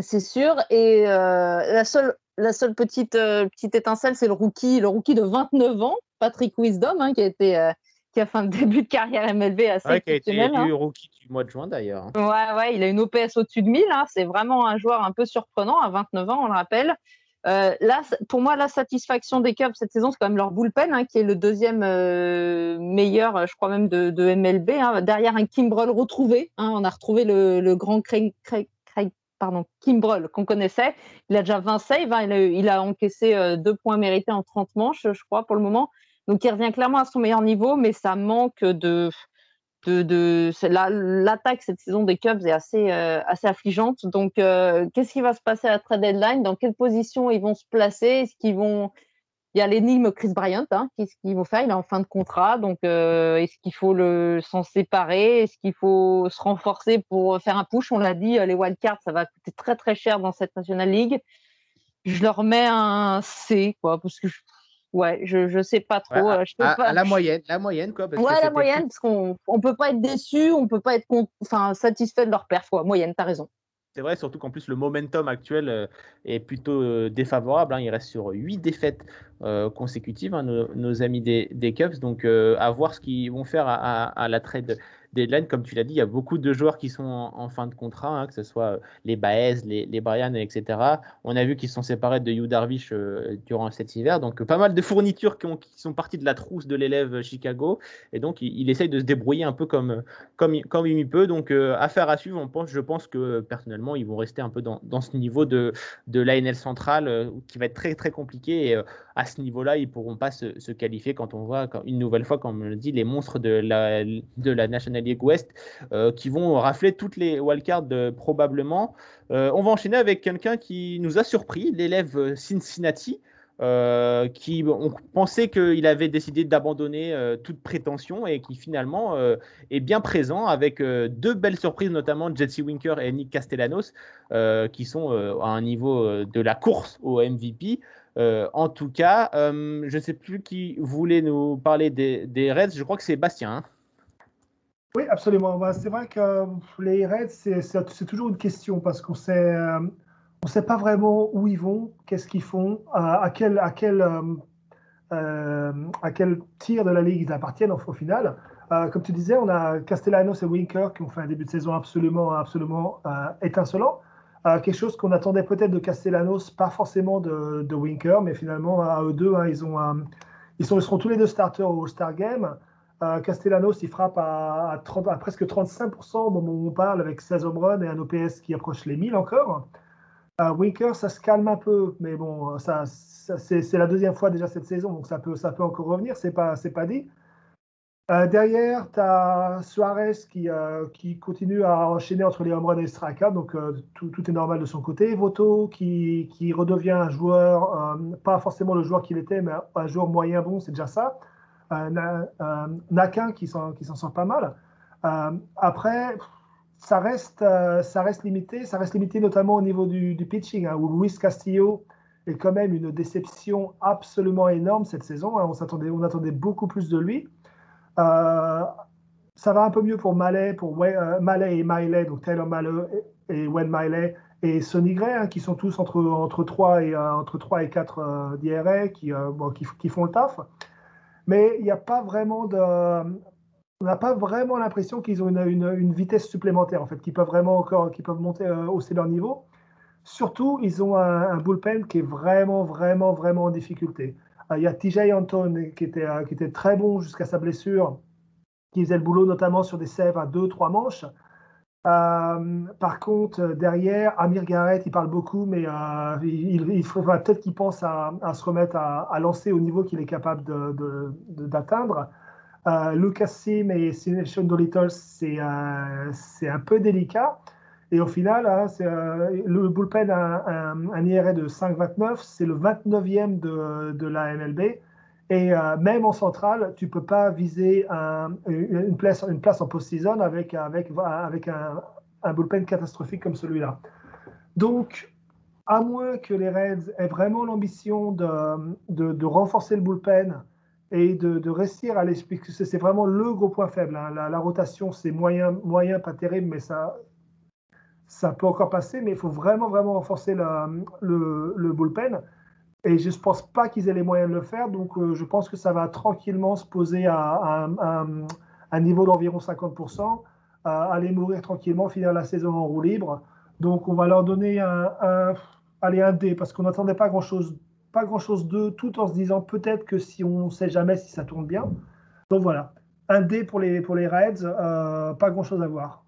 c'est sûr. Et euh, la seule, la seule petite petite étincelle, c'est le rookie, le rookie de 29 ans, Patrick Wisdom, hein, qui a été qui a fait un début de carrière MLB assez ouais, qui a été hein. rookie du mois de juin d'ailleurs. Ouais, ouais, il a une OPS au-dessus de 1000. Hein. C'est vraiment un joueur un peu surprenant à 29 ans, on le rappelle. Euh, là, pour moi, la satisfaction des Cubs cette saison, c'est quand même leur bullpen, hein, qui est le deuxième euh, meilleur, je crois même, de, MLB. Hein. derrière un Kimbrel retrouvé. Hein, on a retrouvé le, grand Craig, Kimbrel qu'on connaissait. Il a déjà 20 saves. Il a, encaissé euh, deux points mérités en 30 manches, je crois, pour le moment. Donc, il revient clairement à son meilleur niveau, mais ça manque de de, l'attaque cette saison des Cubs est assez, euh, assez affligeante. Donc, euh, qu'est-ce qui va se passer à la trade deadline? Dans quelle position ils vont se placer? Est-ce qu'ils vont il y a l'énigme Chris Bryant, hein, qu'est-ce qu'ils vont faire Il est en fin de contrat, donc euh, est-ce qu'il faut le s'en séparer? Est-ce qu'il faut se renforcer pour faire un push? On l'a dit, les wildcards, ça va coûter très très cher dans cette National League. Je leur mets un C, quoi, parce que je, Ouais, je je sais pas trop. à, je peux pas... la moyenne, la moyenne quoi. Parce ouais, la moyenne, parce qu'on on peut pas être déçu, on peut pas être enfin satisfait de leur perf. Quoi. Moyenne, t'as raison. C'est vrai, surtout qu'en plus le momentum actuel euh, est plutôt euh, défavorable. Hein. Il reste sur 8 défaites euh, consécutives, hein, nos, amis des, des Cubs. Donc à voir ce qu'ils vont faire à, à la trade deadline, comme tu l'as dit, il y a beaucoup de joueurs qui sont en, fin de contrat, hein, que ce soit euh, les Baez, les, les Brian, etc. On a vu qu'ils sont séparés de Hugh Darvish euh, durant cet hiver. Donc, pas mal de fournitures qui, sont parties de la trousse de l'élève Chicago. Et donc, il, essaye de se débrouiller un peu comme, il peut. Donc, euh, affaire à suivre. Je pense que personnellement, ils vont rester un peu dans, ce niveau de, l'ANL centrale qui va être très, très compliqué. À ce niveau-là, ils ne pourront pas se, qualifier quand on voit, une nouvelle fois, comme on le dit, les monstres de la, de la National League West euh, qui vont rafler toutes les wildcards euh, probablement. Euh, on va enchaîner avec quelqu'un qui nous a surpris, l'élève Cincinnati. qui on pensait qu'il avait décidé d'abandonner toute prétention et qui finalement est bien présent avec deux belles surprises, notamment Jesse Winker et Nick Castellanos, qui sont à un niveau de la course au MVP. En tout cas, je ne sais plus qui voulait nous parler des, Reds, je crois que c'est Bastien. Hein. Oui, absolument. Bah, c'est vrai que les Reds, c'est toujours une question parce qu'on sait, euh, on sait pas vraiment où ils vont, qu'est-ce qu'ils font, à, quel, euh, euh, tir de la ligue ils appartiennent au, final. comme tu disais, on a Castellanos et Winker qui ont fait un début de saison absolument étincelant. Quelque chose qu'on attendait peut-être de Castellanos, pas forcément de, Winker, mais finalement à eux deux, hein, ils, seront tous les deux starters au All-Star Game. Euh, Castellanos, il frappe à, presque 35% au moment où on parle, avec 16 home runs et un OPS qui approche les 1000 encore. Euh, Winker, ça se calme un peu, mais bon, c'est la deuxième fois déjà cette saison, donc ça peut, ça peut encore revenir, c'est pas, pas dit. Euh, derrière, tu as Suarez qui, qui, continue à enchaîner entre les home et strikeouts, donc tout, tout, est normal de son côté. Voto qui, redevient un joueur, pas forcément le joueur qu'il était, mais un joueur moyen bon, c'est déjà ça. Nakin qui s'en sort pas mal. Euh, après, ça reste, euh, ça reste limité. Ça reste limité notamment au niveau du, pitching, hein, où Luis Castillo est quand même une déception absolument énorme cette saison. Hein. On, s'attendait, on attendait beaucoup plus de lui. Euh, ça va un peu mieux pour Mallet, pour Mallet et Miley, donc Taylor Mallet et, Wayne Miley et Sonny Gray, hein, qui sont tous entre, entre, 3, et, entre 3 et 4 d'IRA, qui, font le taf mais il n'y a pas vraiment. On n'a pas vraiment l'impression qu'ils ont une, vitesse supplémentaire, en fait, qu'ils peuvent vraiment encore, qu'ils peuvent monter, euh, hausser leur niveau. Surtout, ils ont un, bullpen qui est vraiment, vraiment, vraiment en difficulté. Euh, il y a TJ Anton qui était, euh, qui était très bon jusqu'à sa blessure, qui faisait le boulot notamment sur des sèves à 2-3 manches. Euh, par contre, derrière, Amir Garrett, il parle beaucoup, mais euh, il, faudra peut-être qu'il pense à, se remettre à, lancer au niveau qu'il est capable d'atteindre. Euh, Lucas Sim et Sean Dolittle, c'est un peu délicat. Et au final, hein, le bullpen a un, IRA de 5,29, c'est le 29e de, la MLB. Et euh, même en centrale, tu ne peux pas viser une, place, en post-season avec, un, un bullpen catastrophique comme celui-là. Donc, à moins que les Reds aient vraiment l'ambition de, renforcer le bullpen et de, réussir à l'esprit, que c'est vraiment le gros point faible. Hein. La, rotation, c'est moyen, moyen, pas terrible, mais ça, ça peut encore passer. Mais il faut vraiment, vraiment renforcer le, bullpen. Et je ne pense pas qu'ils aient les moyens de le faire. Donc, euh, je pense que ça va tranquillement se poser à, un niveau d'environ 50%, aller mourir tranquillement, finir la saison en roue libre. Donc, on va leur donner un, aller un D parce qu'on n'attendait pas grand-chose pas grand-chose d'eux, tout en se disant peut-être que si on ne sait jamais si ça tourne bien. Donc voilà, un D pour les, pour Reds, euh, pas grand-chose à voir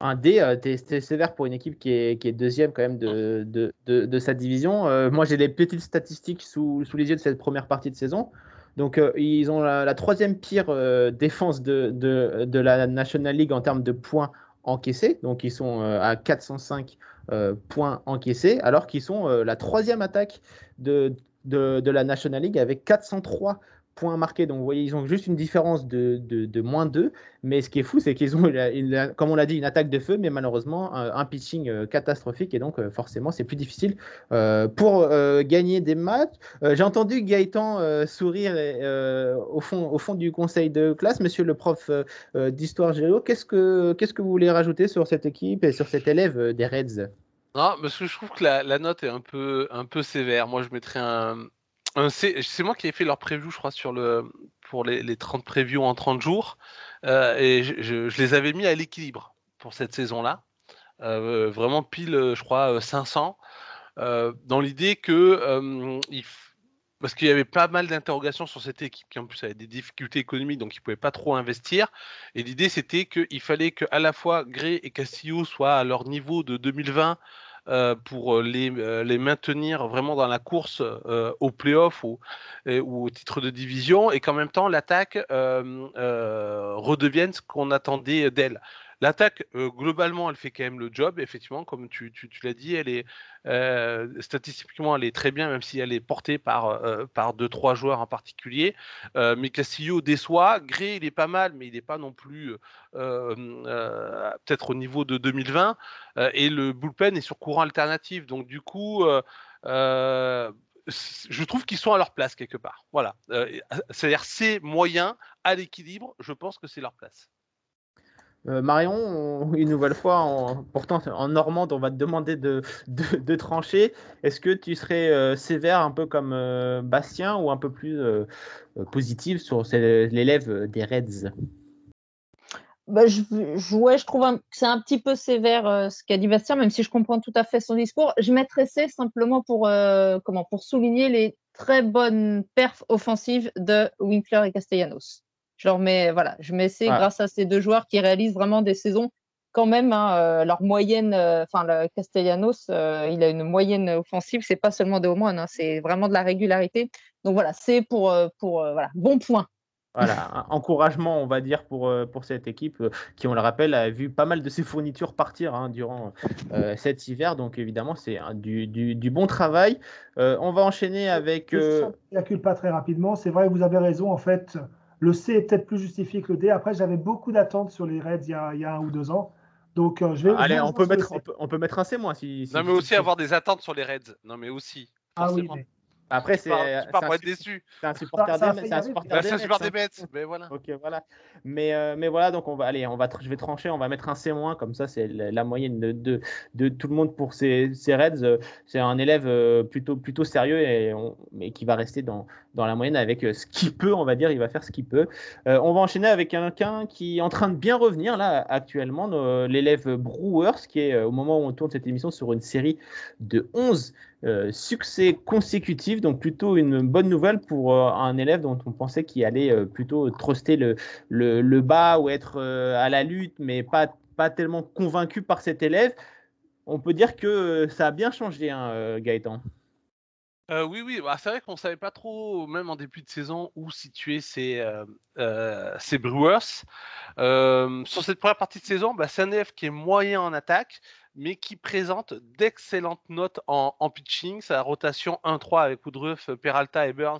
un D, euh, t'es sévère pour une équipe qui est, deuxième quand même de, sa division. Euh, moi, j'ai des petites statistiques sous, les yeux de cette première partie de saison. Donc ils ont la, troisième pire défense de, la National League en termes de points encaissés. Donc ils sont à 405 points encaissés, alors qu'ils sont la troisième attaque de, la National League avec 403 points marqués. Donc, vous voyez, ils ont juste une différence de, de, moins 2. Mais ce qui est fou, c'est qu'ils ont, comme on l'a dit, une attaque de feu, mais malheureusement, un, pitching euh, catastrophique. Et donc, euh, forcément, c'est plus difficile euh, pour gagner des matchs. J'ai entendu Gaëtan sourire au, fond, au fond du conseil de classe. Monsieur le prof d'histoire géo, qu'est-ce que, qu'est-ce que vous voulez rajouter sur cette équipe et sur cet élève des Reds? Non, parce que je trouve que la, la, note est un peu, un peu sévère. Moi, je mettrais un, c'est moi qui ai fait leur preview, je crois, sur le, pour les, les 30 previews en 30 jours. Euh, et je, les avais mis à l'équilibre pour cette saison-là. Euh, vraiment pile, je crois, 500. Euh, dans l'idée que. Parce qu'il y avait pas mal d'interrogations sur cette équipe qui en plus avait des difficultés économiques, donc ils ne pouvaient pas trop investir. Et l'idée c'était qu'il fallait que à la fois Gray et Castillo soient à leur niveau de 2020 euh, pour euh, les, euh, les, maintenir vraiment dans la course au playoff ou, au titre de division et qu'en même temps l'attaque redevienne ce qu'on attendait d'elle. L'attaque, euh, globalement, elle fait quand même le job. Effectivement, comme tu, l'as dit, elle est euh, statistiquement, elle est très bien, même si elle est portée par euh, par deux trois joueurs en particulier. mais Castillo déçoit. Gray, il est pas mal, mais il n'est pas non plus peut-être au niveau de 2020. et le bullpen est sur courant alternatif. Donc du coup je trouve qu'ils sont à leur place quelque part. Voilà. C'est-à-dire ces moyens à l'équilibre, je pense que c'est leur place. Euh, Marion, une nouvelle fois, pourtant en normande, on va te demander de, trancher. Est-ce que tu serais euh, sévère un peu comme euh, Bastien ou un peu plus positive sur l'élève des Reds? Bah, je, trouve que c'est un petit peu sévère ce qu'a dit Bastien, même si je comprends tout à fait son discours. Je mettrais simplement pour, comment, pour souligner les très bonnes perfs offensives de Winkler et Castellanos. Je mets, voilà, je mets C grâce à ces deux joueurs qui réalisent vraiment des saisons quand même. Hein, euh, leur moyenne, euh, enfin, le Castellanos, euh, il a une moyenne offensive, c'est pas seulement des home hein, c'est vraiment de la régularité. Donc voilà, c'est pour, pour voilà, bon point. Voilà, encouragement, on va dire, pour, pour cette équipe qui, on le rappelle, a vu pas mal de ses fournitures partir hein, durant cet hiver. Donc, évidemment, c'est du, du, du, bon travail. on va enchaîner avec. Je ne pas très rapidement. C'est vrai, vous avez raison. En fait, le C est peut-être plus justifié que le D. Après, j'avais beaucoup d'attentes sur les Reds il y, a, il y, a, un ou deux ans. Donc, euh, je vais. Allez, on peut, mettre, on peut, mettre un C, moi. Si, non, mais aussi avoir des attentes sur les Reds. Non, mais aussi. Ah oui, après, c'est. pas pour être déçu. C'est un supporter des C'est un supporter des bêtes. Mais voilà. Ok, voilà. Mais, euh, mais voilà, donc on va aller, on va, je vais trancher, on va mettre un C-, comme ça, c'est la, moyenne de, de, de, tout le monde pour ces, ces Reds. C'est un élève euh, plutôt, plutôt sérieux et mais qui va rester dans, dans la moyenne avec euh, ce qu'il peut, on va dire, il va faire ce qu'il peut. on va enchaîner avec quelqu'un qui est en train de bien revenir là actuellement, l'élève Brewers, qui est au moment où on tourne cette émission sur une série de 11 euh, succès consécutif, donc plutôt une bonne nouvelle pour euh, un élève dont on pensait qu'il allait euh, plutôt truster le, le, bas ou être à la lutte, mais pas, pas tellement convaincu par cet élève. On peut dire que ça a bien changé, hein, Gaëtan. oui, oui, bah, c'est vrai qu'on ne savait pas trop, même en début de saison, où situer ces, ces Brewers. sur cette première partie de saison, bah, c'est un élève qui est moyen en attaque, mais qui présente d'excellentes notes en, pitching. Sa rotation 1-3 avec Woodruff, Peralta et Burns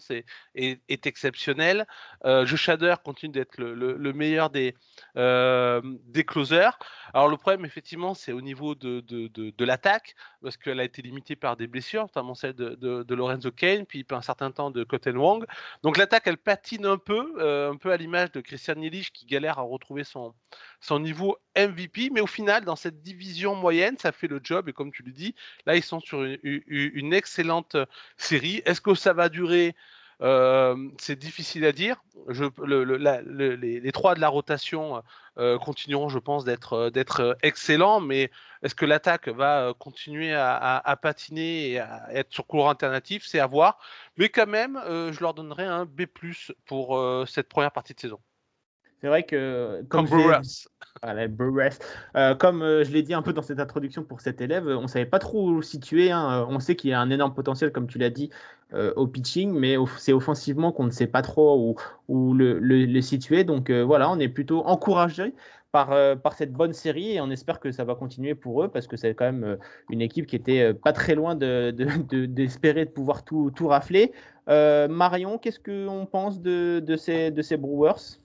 est, exceptionnelle. Euh, Joe Shader continue d'être le, meilleur des, euh, closers. Alors le problème, effectivement, c'est au niveau de, l'attaque, parce qu'elle a été limitée par des blessures, notamment celle de, Lorenzo Kane, puis un certain temps de Cotton Wong. Donc l'attaque, elle patine un peu, euh, un peu à l'image de Christian Nielich qui galère à retrouver son niveau MVP, mais au final, dans cette division moyenne, ça fait le job. Et comme tu le dis, là, ils sont sur une, excellente série. Est-ce que ça va durer? Euh, c'est difficile à dire. Je, les, trois de la rotation euh, continueront, je pense, d'être excellents, mais est-ce que l'attaque va continuer à, patiner et à être sur courant alternatif? C'est à voir. Mais quand même, euh, je leur donnerai un B+ pour cette première partie de saison. C'est vrai que comme. Voilà. Euh, comme euh, je l'ai dit un peu dans cette introduction pour cet élève, on ne savait pas trop où le situer. hein. On sait qu'il y a un énorme potentiel, comme tu l'as dit, euh, au pitching, mais c'est offensivement qu'on ne sait pas trop où, où le, le- le situer. Donc euh, voilà, on est plutôt encouragé par, euh, par cette bonne série et on espère que ça va continuer pour eux parce que c'est quand même euh, une équipe qui était euh, pas très loin de- de- de- d'espérer de, pouvoir tout, tout rafler. Euh, Marion, qu'est-ce qu'on pense de, de, ces, de ces Brewers?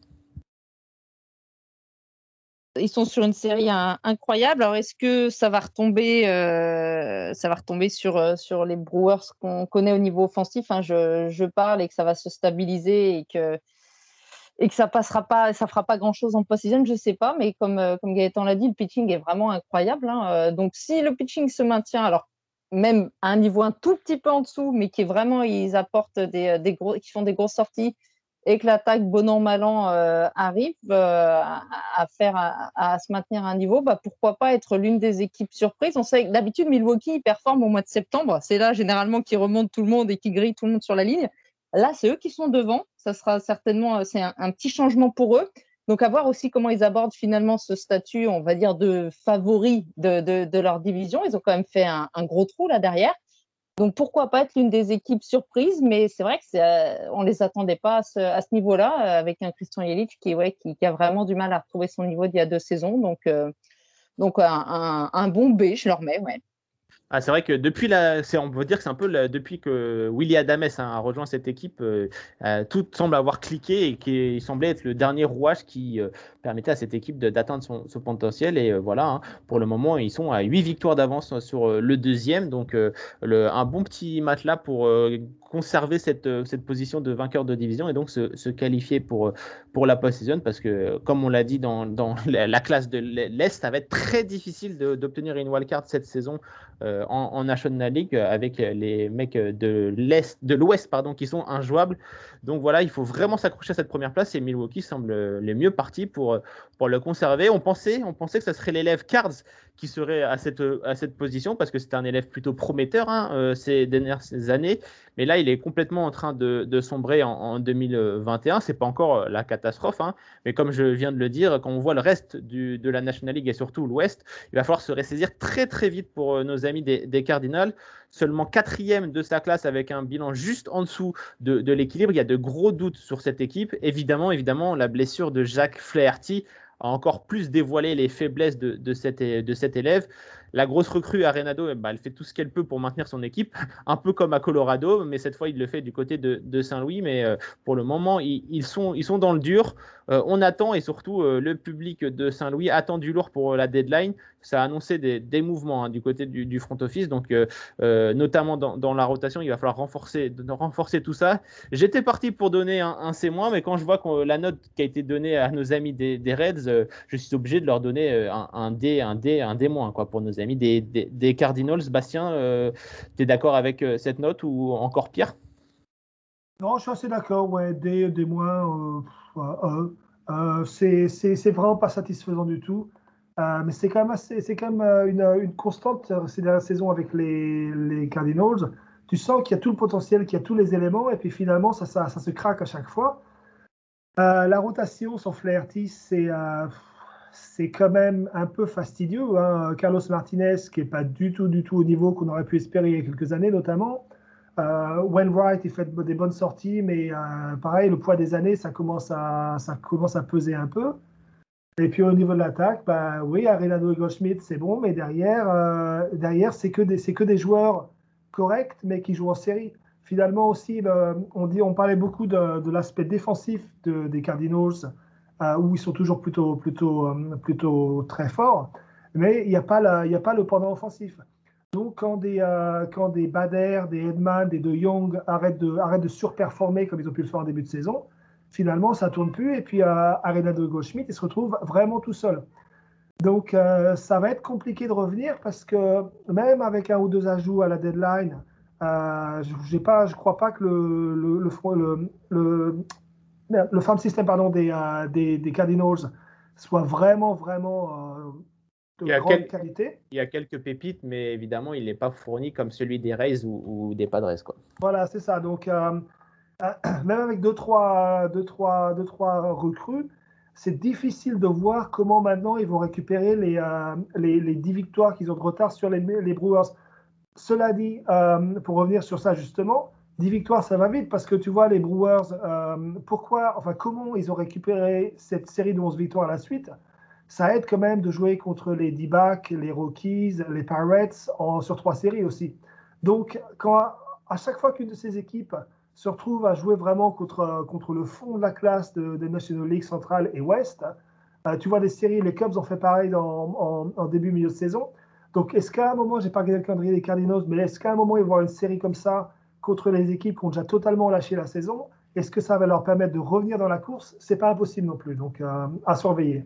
Ils sont sur une série incroyable. Alors, est-ce que ça va retomber, euh, ça va retomber sur, euh, sur les Brewers qu'on connaît au niveau offensif? Je, je parle et que ça va se stabiliser et que, et que ça passera pas, ça fera pas grand-chose en post-season, je sais pas. Mais comme, euh, comme Gaëtan l'a dit, le pitching est vraiment incroyable. hein. Donc, si le pitching se maintient, alors même à un niveau un tout petit peu en dessous, mais qui est vraiment, ils apportent des, des gros, qui font des grosses sorties et que l'attaque bon an mal an euh, arrive euh, à, faire à, se maintenir à un niveau, bah, pourquoi pas être l'une des équipes surprises. On sait que d'habitude Milwaukee il performe au mois de septembre, c'est là généralement qui remonte tout le monde et qui grille tout le monde sur la ligne. Là, c'est eux qui sont devant. Ça sera certainement euh, c'est un, petit changement pour eux. Donc à voir aussi comment ils abordent finalement ce statut, on va dire de favori de, leur division. Ils ont quand même fait un gros trou là derrière. Donc pourquoi pas être l'une des équipes surprises, mais c'est vrai que euh, on les attendait pas à ce, niveau-là, euh, avec un Christian Yelich qui, ouais, qui, a vraiment du mal à retrouver son niveau d'il y a deux saisons. Donc, euh, donc un, un, un, bon B, je leur mets, ouais. Ah, c'est vrai que depuis la, on dire que c'est un peu depuis que Willy Adames a rejoint cette équipe, euh, tout semble avoir cliqué et qu'il semblait être le dernier rouage qui euh, permettait à cette équipe d'atteindre son, son, potentiel. Et euh, voilà, hein, pour le moment, ils sont à 8 victoires d'avance sur euh, le deuxième. Donc, euh, le, un bon petit là pour euh, conserver cette, cette position de vainqueur de division et donc se, qualifier pour, pour la post-season parce que, comme on l'a dit dans, dans, la classe de l'Est, ça va être très difficile d'obtenir une wildcard cette saison euh, en, en, National League avec les mecs de l'Est, de l'Ouest, pardon, qui sont injouables. Donc voilà, il faut vraiment s'accrocher à cette première place et Milwaukee semble les mieux partis pour, pour le conserver. On pensait, on pensait que ce serait l'élève Cards qui serait à cette, à cette position parce que c'était un élève plutôt prometteur hein, euh, ces dernières années. Mais là, il est complètement en train de, sombrer en, en 2021. C'est pas encore la catastrophe, hein, mais comme je viens de le dire, quand on voit le reste de la National League et surtout l'Ouest, il va falloir se ressaisir très très vite pour euh, nos amis des, des Cardinals. Seulement quatrième de sa classe avec un bilan juste en dessous de, de l'équilibre. Il y a de gros doutes sur cette équipe. Évidemment, évidemment, la blessure de Jacques Flaherty a encore plus dévoilé les faiblesses de, de, cet, de cet élève. La grosse recrue Arenado, bah, elle fait tout ce qu'elle peut pour maintenir son équipe, un peu comme à Colorado, mais cette fois il le fait du côté de, Saint-Louis. Mais euh, pour le moment, ils, sont, ils sont dans le dur. Euh, on attend et surtout euh, le public de Saint-Louis attend du lourd pour la deadline. Ça a annoncé des, des mouvements hein, du côté du, front office, donc notamment dans, la rotation, il va falloir renforcer, renforcer tout ça. J'étais parti pour donner un, un C-, mais quand je vois la note qui a été donnée à nos amis des, Reds, je suis obligé de leur donner un, un D, un D, un D- quoi, pour nos amis des, des, des Cardinals. Bastien, euh, tu es d'accord avec euh, cette note ou encore pire? Non, je suis assez d'accord. Ouais, D, D-, euh, euh, c'est vraiment pas satisfaisant du tout. mais c'est quand même, une, constante ces dernières saisons avec les, Cardinals. Tu sens qu'il y a tout le potentiel, qu'il y a tous les éléments, et puis finalement, ça, ça se craque à chaque fois. la rotation sans Flaherty, c'est c'est quand même un peu fastidieux. Hein. Carlos Martinez, qui n'est pas du tout, du tout au niveau qu'on aurait pu espérer il y a quelques années, notamment. Euh, Wainwright, il fait des bonnes sorties, mais euh, pareil, le poids des années, ça commence à, peser un peu. Et puis au niveau de l'attaque, bah, oui, Arenado et Goldschmidt, c'est bon, mais derrière, euh, derrière c'est que, des, joueurs corrects, mais qui jouent en série. Finalement aussi, on, parlait beaucoup de, l'aspect défensif de, des Cardinals, où ils sont toujours plutôt, plutôt, euh, plutôt très forts, mais il n'y a, pas a pas le pendant offensif. Donc, quand des, euh, quand des Bader, des Edman, des De Jong arrêtent de, arrêtent de surperformer comme ils ont pu le faire en début de saison, finalement, ça ne tourne plus. Et puis, euh, Arenado Goldschmidt, il se retrouve vraiment tout seul. Donc, euh, ça va être compliqué de revenir parce que même avec un ou deux ajouts à la deadline, euh, je ne crois pas que le, le farm system pardon, des, euh, des, des, Cardinals soit vraiment, vraiment euh, de grande qualité. Il y a quelques pépites, mais évidemment, il n'est pas fourni comme celui des Rays ou, ou des Padres. Quoi. Voilà, c'est ça. Donc, euh, même avec deux trois, deux, trois, deux, trois recrues, c'est difficile de voir comment maintenant ils vont récupérer les, les, les 10 victoires qu'ils ont de retard sur les, les Brewers. Cela dit, pour revenir sur ça justement, 10 victoires, ça va vite parce que tu vois, les Brewers, euh, pourquoi, enfin, comment ils ont récupéré cette série de 11 victoires à la suite? Ça aide quand même de jouer contre les D-Backs, les Rockies, les Pirates en, sur trois séries aussi. Donc, quand, à chaque fois qu'une de ces équipes se retrouve à jouer vraiment contre, contre le fond de la classe des de National League centrale et ouest, euh, tu vois des séries, les Cubs ont fait pareil en, début, milieu de saison. Donc, est-ce qu'à un moment, j'ai pas regardé le calendrier des Cardinals, mais est-ce qu'à un moment, ils vont avoir une série comme ça contre les équipes qui ont déjà totalement lâché la saison Est-ce que ça va leur permettre de revenir dans la course? C'est pas impossible non plus, donc euh, à surveiller.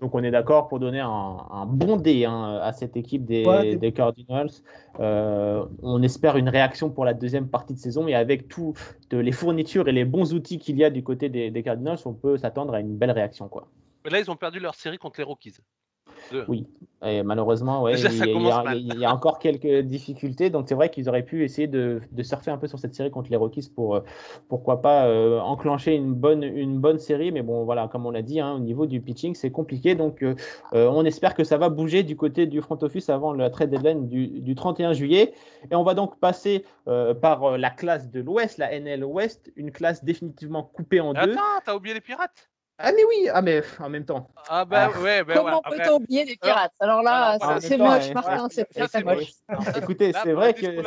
Donc on est d'accord pour donner un, un bon dé hein, à cette équipe des, Ouais. des Cardinals. Euh, on espère une réaction pour la deuxième partie de saison et avec toutes les fournitures et les bons outils qu'il y a du côté des, des Cardinals, on peut s'attendre à une belle réaction. Quoi. Mais là, ils ont perdu leur série contre les Rockies. Deux. Oui, et malheureusement, ouais, il, ça y a, il y commence a- mal. il y a encore quelques difficultés. Donc c'est vrai qu'ils auraient pu essayer de, de surfer un peu sur cette série contre les Rockies pour, euh, pourquoi pas, euh, enclencher une bonne, une bonne série. Mais bon, voilà, comme on l'a dit, hein, au niveau du pitching, c'est compliqué. Donc euh, on espère que ça va bouger du côté du front office avant la trade deadline du, du 31 juillet. Et on va donc passer euh, par la classe de l'Ouest, la NL Ouest, une classe définitivement coupée en deux. Attends, t'as oublié les pirates? Ah mais oui, ah mais en même temps. Ah bah Ah. ouais, bah Comment voilà. peut-on oublier les pirates? Alors là, c'est moche, ouais, Martin, ouais, c'est moche. moche. Écoutez, c'est vrai la que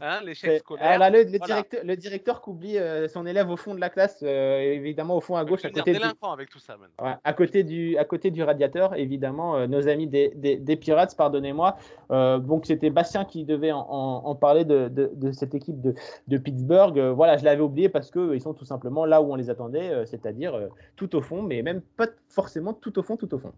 hein, l'échec C'est- scolaire. ah là, le, le voilà. directeur, le directeur qui oublie euh, son élève au fond de la classe, euh, évidemment au fond à gauche, à côté, du, avec tout ça ouais, à, côté du, à côté du radiateur, évidemment, euh, nos amis des, des, des Pirates, pardonnez-moi. Euh, donc c'était Bastien qui devait en, en- en parler de, de, de cette équipe de, de Pittsburgh. Euh, voilà, je l'avais oublié parce qu'ils sont tout simplement là où on les attendait, euh, c'est-à-dire euh, tout au fond, mais même pas forcément tout au fond, tout au fond.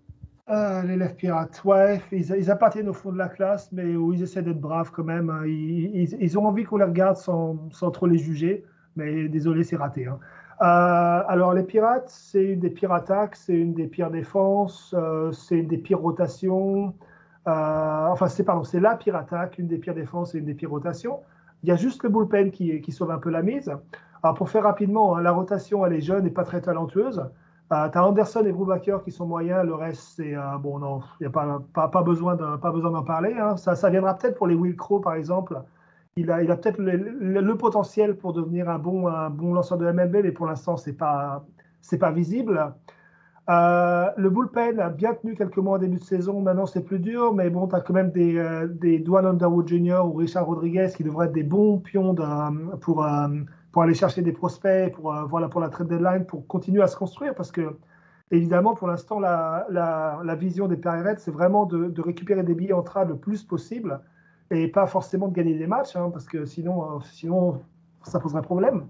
Euh, l'élève pirate, ouais, ils, appartiennent au fond de la classe, mais ils essaient d'être braves quand même. hein. Ils, ont envie qu'on les regarde sans, trop les juger, mais désolé, c'est raté. hein. Euh, alors, les pirates, c'est une des pires attaques, c'est une des pires défenses, euh, c'est une des pires rotations. Euh, enfin, c'est pardon, c'est la pire attaque, une des pires défenses et une des pires rotations. Il y a juste le bullpen qui, qui sauve un peu la mise. Alors, pour faire rapidement, hein, la rotation, elle est jeune et pas très talentueuse. Euh, tu as Anderson et Brubaker qui sont moyens, le reste, c'est euh, bon, non, il n'y a pas, pas, pas besoin d'en parler. hein. Ça, ça viendra peut-être pour les Will Crow, par exemple. Il a, il a peut-être le, potentiel pour devenir un bon, un bon lanceur de MLB, mais pour l'instant, ce n'est pas, pas visible. Euh, le bullpen a bien tenu quelques mois en début de saison. Maintenant, c'est plus dur, mais bon, tu as quand même des, euh, des Dwayne Underwood Jr. ou Richard Rodriguez qui devraient être des bons pions pour, euh, pour aller chercher des prospects, pour, euh, voilà, pour la trade deadline, pour continuer à se construire. Parce que, évidemment, pour l'instant, la, la, vision des Pirates, c'est vraiment de, récupérer des billets en trade le plus possible et pas forcément de gagner des matchs, hein, parce que sinon, euh, sinon, ça poserait problème.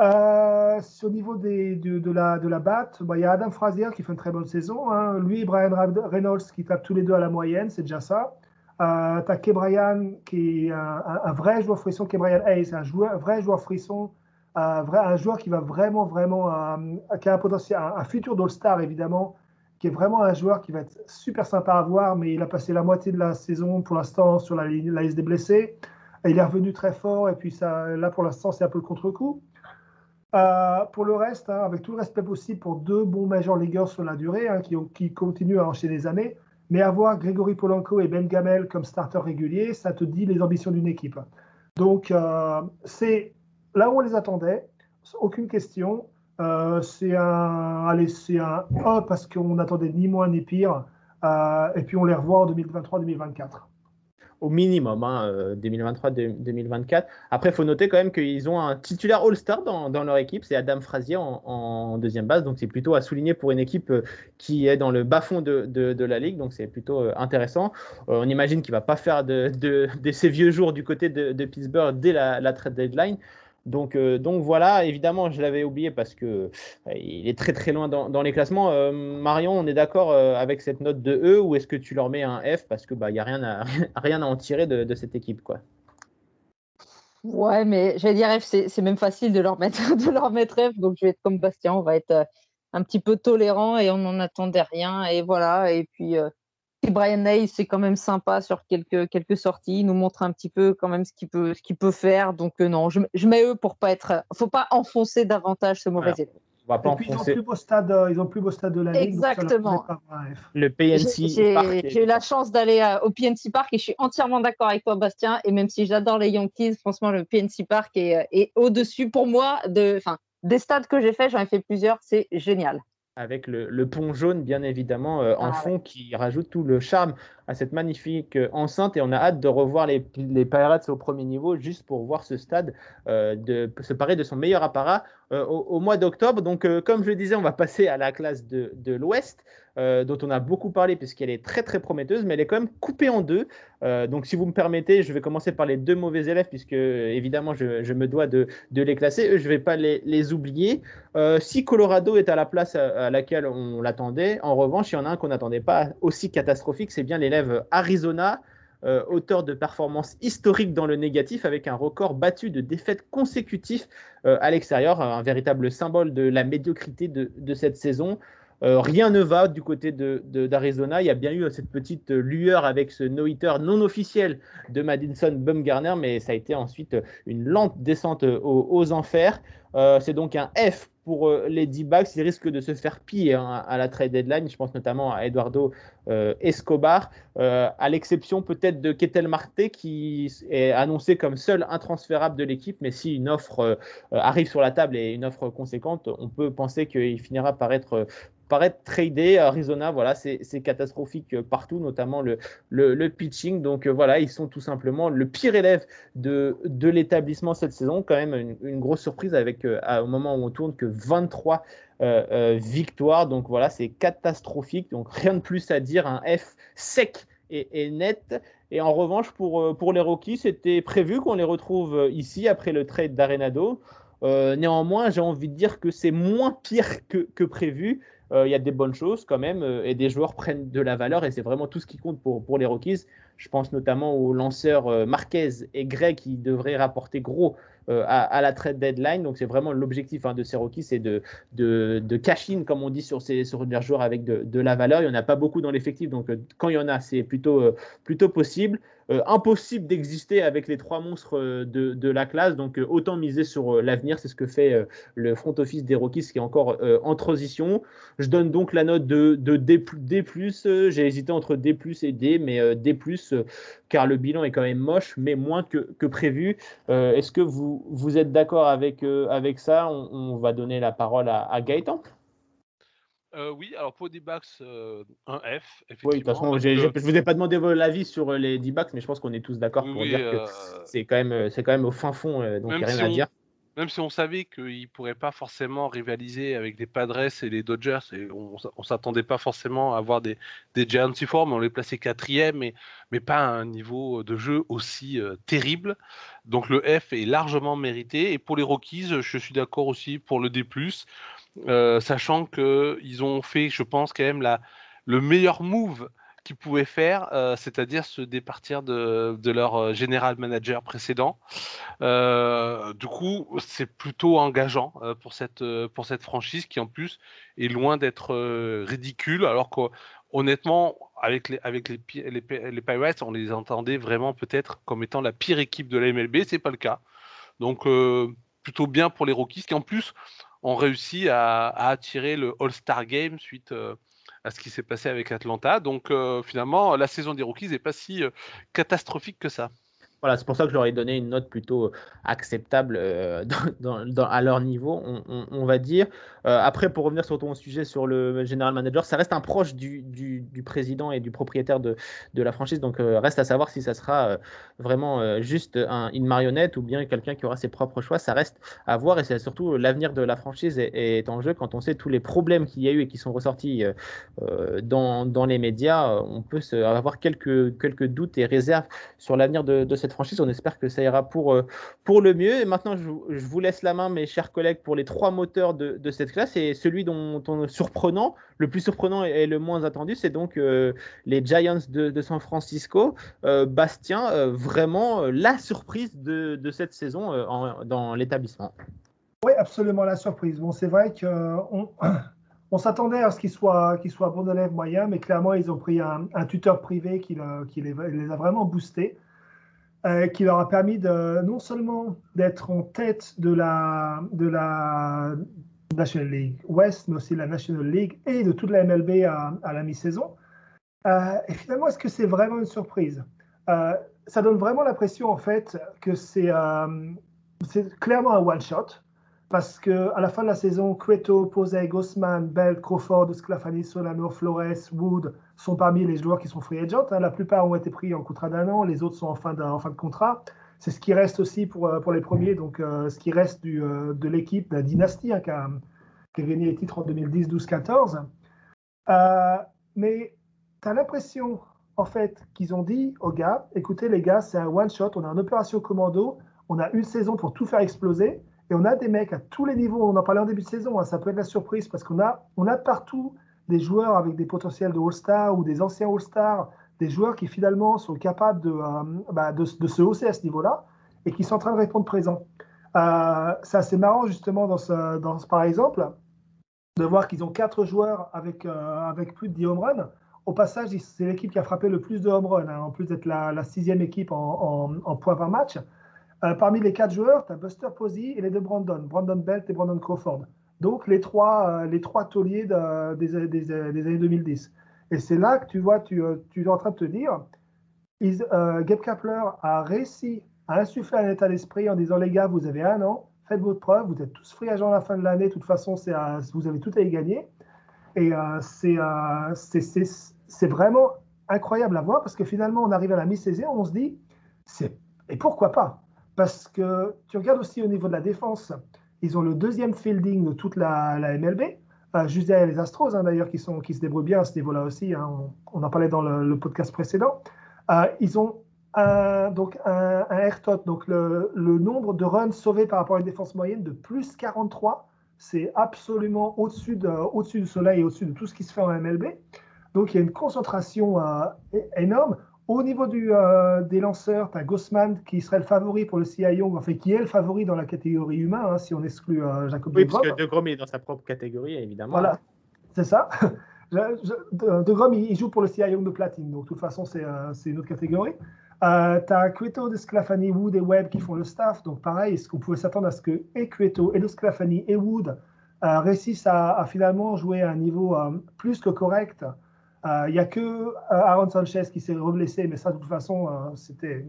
Euh, au niveau des, de, la, de la batte, bah, il y a Adam Frazier qui fait une très bonne saison. hein. Lui et Brian Reynolds qui tapent tous les deux à la moyenne, c'est déjà ça. Euh, tu as Kebrian qui est un, un- vrai joueur frisson. Kebrian Hayes, un, vrai joueur frisson. Un, vrai, un joueur qui va vraiment, vraiment, euh, qui a un potentiel, un, futur d'All-Star évidemment, qui est vraiment un joueur qui va être super sympa à voir, mais il a passé la moitié de la saison pour l'instant sur la, la liste des blessés. Et il est revenu très fort, et puis là pour l'instant, c'est un peu le contre-coup. Euh, pour le reste, hein, avec tout le respect possible pour deux bons major leagueurs sur la durée, hein, qui, qui continuent à enchaîner les années, mais avoir Grégory Polanco et Ben Gamel comme starter réguliers, ça te dit les ambitions d'une équipe. Donc, euh, c'est là où on les attendait, aucune question. Euh, c'est un, allez, c'est un parce qu'on n'attendait ni moins ni pire, Euh, et puis on les revoit en 2023-2024. Au minimum, hein, euh, 2023-2024. Après, il faut noter quand même qu'ils ont un titulaire All-Star dans, leur équipe, c'est Adam Frazier en, deuxième base, donc c'est plutôt à souligner pour une équipe euh, qui est dans le bas-fond de, la ligue, donc c'est plutôt euh, intéressant. On imagine qu'il ne va pas faire de, de, ses vieux jours du côté de, de Pittsburgh dès la, la trade deadline. Donc, euh, donc voilà, évidemment, je l'avais oublié parce que euh, il est très très loin dans, les classements. Euh, Marion, on est d'accord avec cette note de E ou est-ce que tu leur mets un F parce que bah y a rien à rien à en tirer de, cette équipe quoi? Ouais, mais j'allais dire F, c'est même facile de leur mettre de leur mettre F, donc je vais être comme Bastien, on va être un petit peu tolérant et on n'en attendait rien et voilà. Et puis Brian Hayes, c'est quand même sympa sur quelques quelques sorties, il nous montre un petit peu quand même ce qu'il peut ce qu'il peut faire. Donc euh, non, je, je mets eux pour pas être, faut pas enfoncer davantage ce mauvais élève. On va pas Et puis ils ont, plus beau stade, ils ont le plus beau stade de la ligue. donc ça leur Exactement. le PNC. J'ai Park. j'ai- j'ai eu la chance d'aller euh, au PNC Park et je suis entièrement d'accord avec toi, Bastien. Et même si j'adore les Yankees, franchement, le PNC Park est, euh, est au-dessus pour moi de, enfin, des stades que j'ai fait. J'en ai fait plusieurs. C'est génial. Avec le, le pont jaune, bien évidemment, euh, en Ah, fond, qui rajoute tout le charme à cette magnifique euh, enceinte. Et on a hâte de revoir les, les Pirates au premier niveau, juste pour voir ce stade euh, de, se parer de son meilleur apparat euh, au, mois d'octobre. Donc, comme je le disais, on va passer à la classe de, de l'Ouest, dont on a beaucoup parlé, puisqu'elle est très, très prometteuse, mais elle est quand même coupée en deux. Donc, si vous me permettez, je vais commencer par les deux mauvais élèves, puisque, évidemment, je, me dois de, de les classer. Je ne vais pas les, les oublier. Si Colorado est à la place à, à laquelle on l'attendait, en revanche, il y en a un qu'on n'attendait pas aussi catastrophique, c'est bien l'élève Arizona, euh, auteur de performances historiques dans le négatif, avec un record battu de défaites consécutives euh, à l'extérieur, un véritable symbole de la médiocrité de, cette saison. Euh, rien ne va du côté de- de- d'Arizona. Il y a bien eu cette petite lueur avec ce no-hitter non officiel de Madison Bumgarner, mais ça a été ensuite une lente descente aux, enfers. C'est donc un F pour euh, les D-backs. Ils risquent de se faire piller hein, à la trade deadline. Je pense notamment à Eduardo euh, Escobar, euh, à l'exception peut-être de Ketel Marte qui est annoncé comme seul intransférable de l'équipe. Mais si une offre arrive sur la table et une offre conséquente, on peut penser qu'il finira par être par être tradé. Arizona, voilà, c'est catastrophique euh, partout, notamment le, pitching. Donc euh, voilà, ils sont tout simplement le pire élève de, de l'établissement cette saison. Quand même une, grosse surprise avec euh, au moment où on tourne que 23 euh, euh, victoires. Donc voilà, c'est catastrophique. Donc rien de plus à dire. Un F sec et, et net. Et en revanche, pour, pour les Rockies, c'était prévu qu'on les retrouve ici après le trade d'Arenado. Néanmoins, j'ai envie de dire que c'est moins pire que prévu. Euh, Il y a des bonnes choses quand même euh, et des joueurs prennent de la valeur et c'est vraiment tout ce qui compte pour, pour les Rockies. Je pense notamment aux lanceurs euh, Marquez et Gray qui devraient rapporter gros à, la trade deadline. Donc c'est vraiment l'objectif hein, de ces Rockies, c'est de, de, cash in, comme on dit sur, ces, sur joueurs avec de, de la valeur. Il n'y en a pas beaucoup dans l'effectif, donc quand il y en a, c'est plutôt, plutôt possible. Euh, impossible d'exister avec les trois monstres euh, de, la classe, donc euh, autant miser sur l'avenir. C'est ce que fait le front office des Rockies qui est encore en transition. Je donne donc la note de, D+. J'ai hésité entre D+, et D, mais D+, car le bilan est quand même moche, mais moins que, prévu. Est-ce que vous, vous êtes d'accord avec, avec ça? On, va donner la parole à, à. Euh, oui, alors pour des backs, euh, un F, effectivement. Oui, de toute façon, que- je vous ai pas demandé votre avis sur euh, les D-backs, mais je pense qu'on est tous d'accord pour oui, dire euh, que c'est quand, même, c'est quand même au fin fond, euh, donc il Même n'y a rien si à on- dire. Même si on savait qu'ils ne pourraient pas forcément rivaliser avec les Padres et les Dodgers, et on ne s'attendait pas forcément à avoir des, des Giants mais on les plaçait quatrième, mais, mais pas à un niveau de jeu aussi euh, terrible. Donc le F est largement mérité. Et pour les Rockies, je suis d'accord aussi pour le D+, euh, sachant qu'ils ont fait, je pense, quand même le meilleur move qu'ils pouvaient faire, euh, c'est-à-dire se départir de, leur euh, général manager précédent. Du coup, c'est plutôt engageant pour, cette, franchise qui, en plus, est loin d'être ridicule, alors qu'honnêtement, avec, les, les, pi- les, Pi- les Pirates, on les entendait vraiment peut-être comme étant la pire équipe de la MLB, c'est pas le cas. Donc, plutôt bien pour les Rockies qui, en plus, ont réussi à, attirer le All-Star Game suite euh, à ce qui s'est passé avec Atlanta. Donc, euh, finalement, la saison des Rockies n'est pas si euh, catastrophique que ça. Voilà, c'est pour ça que je leur ai donné une note plutôt euh, acceptable euh, à leur niveau, on, va dire. Euh, après, pour revenir sur ton sujet sur le general manager, ça reste un proche du, président et du propriétaire de, la franchise, donc reste à savoir si ça sera vraiment juste un- une marionnette ou bien quelqu'un qui aura ses propres choix. Ça reste à voir et c'est surtout l'avenir de la franchise est, en jeu quand on sait tous les problèmes qu'il y a eu et qui sont ressortis dans, les médias. On peut avoir quelques, doutes et réserves sur l'avenir de cette franchise. On espère que ça ira pour, euh, pour le mieux. Et maintenant, je, vous- laisse la main, mes chers collègues, pour les trois moteurs de, de cette classe. Et celui dont on est surprenant, le plus surprenant et, le moins attendu, c'est donc euh, les Giants de, de San Francisco. Euh, Bastien, vraiment la surprise de, de cette saison dans l'établissement. Oui, absolument la surprise. Bon, c'est vrai qu'on on s'attendait à ce qu'ils soient, soient bons élèves moyens, mais clairement, ils ont pris un, tuteur privé qui, qui les, les a vraiment boostés, euh, qui leur a permis de non seulement d'être en tête de la, de National League West, mais aussi la National League et de toute la MLB à, la mi-saison. Euh, et finalement, est-ce que c'est vraiment une surprise? Euh, Ça donne vraiment l'impression, en fait, que c'est clairement un one-shot. Parce qu'à la fin de la saison, Cueto, Posey, Gossman, Bell, Crawford, Sclafani, Solano, Flores, Wood sont parmi les joueurs qui sont free agent. Hein. La plupart ont été pris en contrat d'un an, les autres sont en fin de, contrat. C'est ce qui reste aussi pour, euh, les premiers, donc euh, ce qui reste euh, de l'équipe, de la dynastie hein, qui, a, qui, a, gagné les titres en 2010, 12, 14. mais tu as l'impression, en fait, qu'ils ont dit aux gars, écoutez les gars, c'est un one-shot, on a une opération commando, on a une saison pour tout faire exploser, et on a des mecs à tous les niveaux, on en parlait en début de saison, hein, ça peut être la surprise, parce qu'on a, on a partout des joueurs avec des potentiels de All-Star ou des anciens All-Star, des joueurs qui finalement sont capables de, euh, bah, de, se hausser à ce niveau-là et qui sont en train de répondre présent. Euh, c'est assez marrant justement dans ce, par exemple de voir qu'ils ont quatre joueurs avec, euh, plus de 10 home runs. Au passage, c'est l'équipe qui a frappé le plus de home runs, hein, en plus d'être la, la, sixième équipe en, en, en points par match. Euh, parmi les quatre joueurs, tu as Buster Posey et les deux Brandon, Brandon Belt et Brandon Crawford. Donc les trois, euh, les trois tauliers de, des, des, des, années 2010. Et c'est là que tu vois, tu, euh, tu es en train de te dire, euh, Gabe Kapler a réussi à insuffler un état d'esprit en disant les gars, vous avez un an, faites votre preuve, vous êtes tous free à la fin de l'année, de toute façon, vous avez tout à y gagner. Et c'est vraiment incroyable à voir parce que finalement, on arrive à la mi-saison, on se dit, et pourquoi pas? Parce que tu regardes aussi au niveau de la défense, ils ont le deuxième fielding de toute la, MLB. Euh, juste derrière les Astros, hein, d'ailleurs, qui, se débrouillent bien à ce niveau-là aussi. Hein, on, en parlait dans le, podcast précédent. Euh, ils ont un, donc un, un AirTot, donc le, nombre de runs sauvés par rapport à une défense moyenne de plus 43. C'est absolument au-dessus de, au du soleil et au-dessus de tout ce qui se fait en MLB. Donc il y a une concentration euh, énorme. Au niveau du, euh, des lanceurs, tu as Gossman qui serait le favori pour le CI Young, enfin qui est le favori dans la catégorie humain, hein, si on exclut euh, Jacob Oui, parce que De Grom est dans sa propre catégorie, évidemment. Voilà, c'est ça. de Grom, il joue pour le CI Young de platine, donc de toute façon, c'est euh, une autre catégorie. Euh, tu as Cueto, De Sclafani, Wood et Webb qui font le staff, donc pareil, est-ce qu'on pouvait s'attendre à ce que et Cueto, et De Sclafani et Wood réussissent à, à, finalement jouer à un niveau plus que correct il euh, n'y a que euh, Aaron Sanchez qui s'est reblessé, mais ça, de toute façon, euh, c'était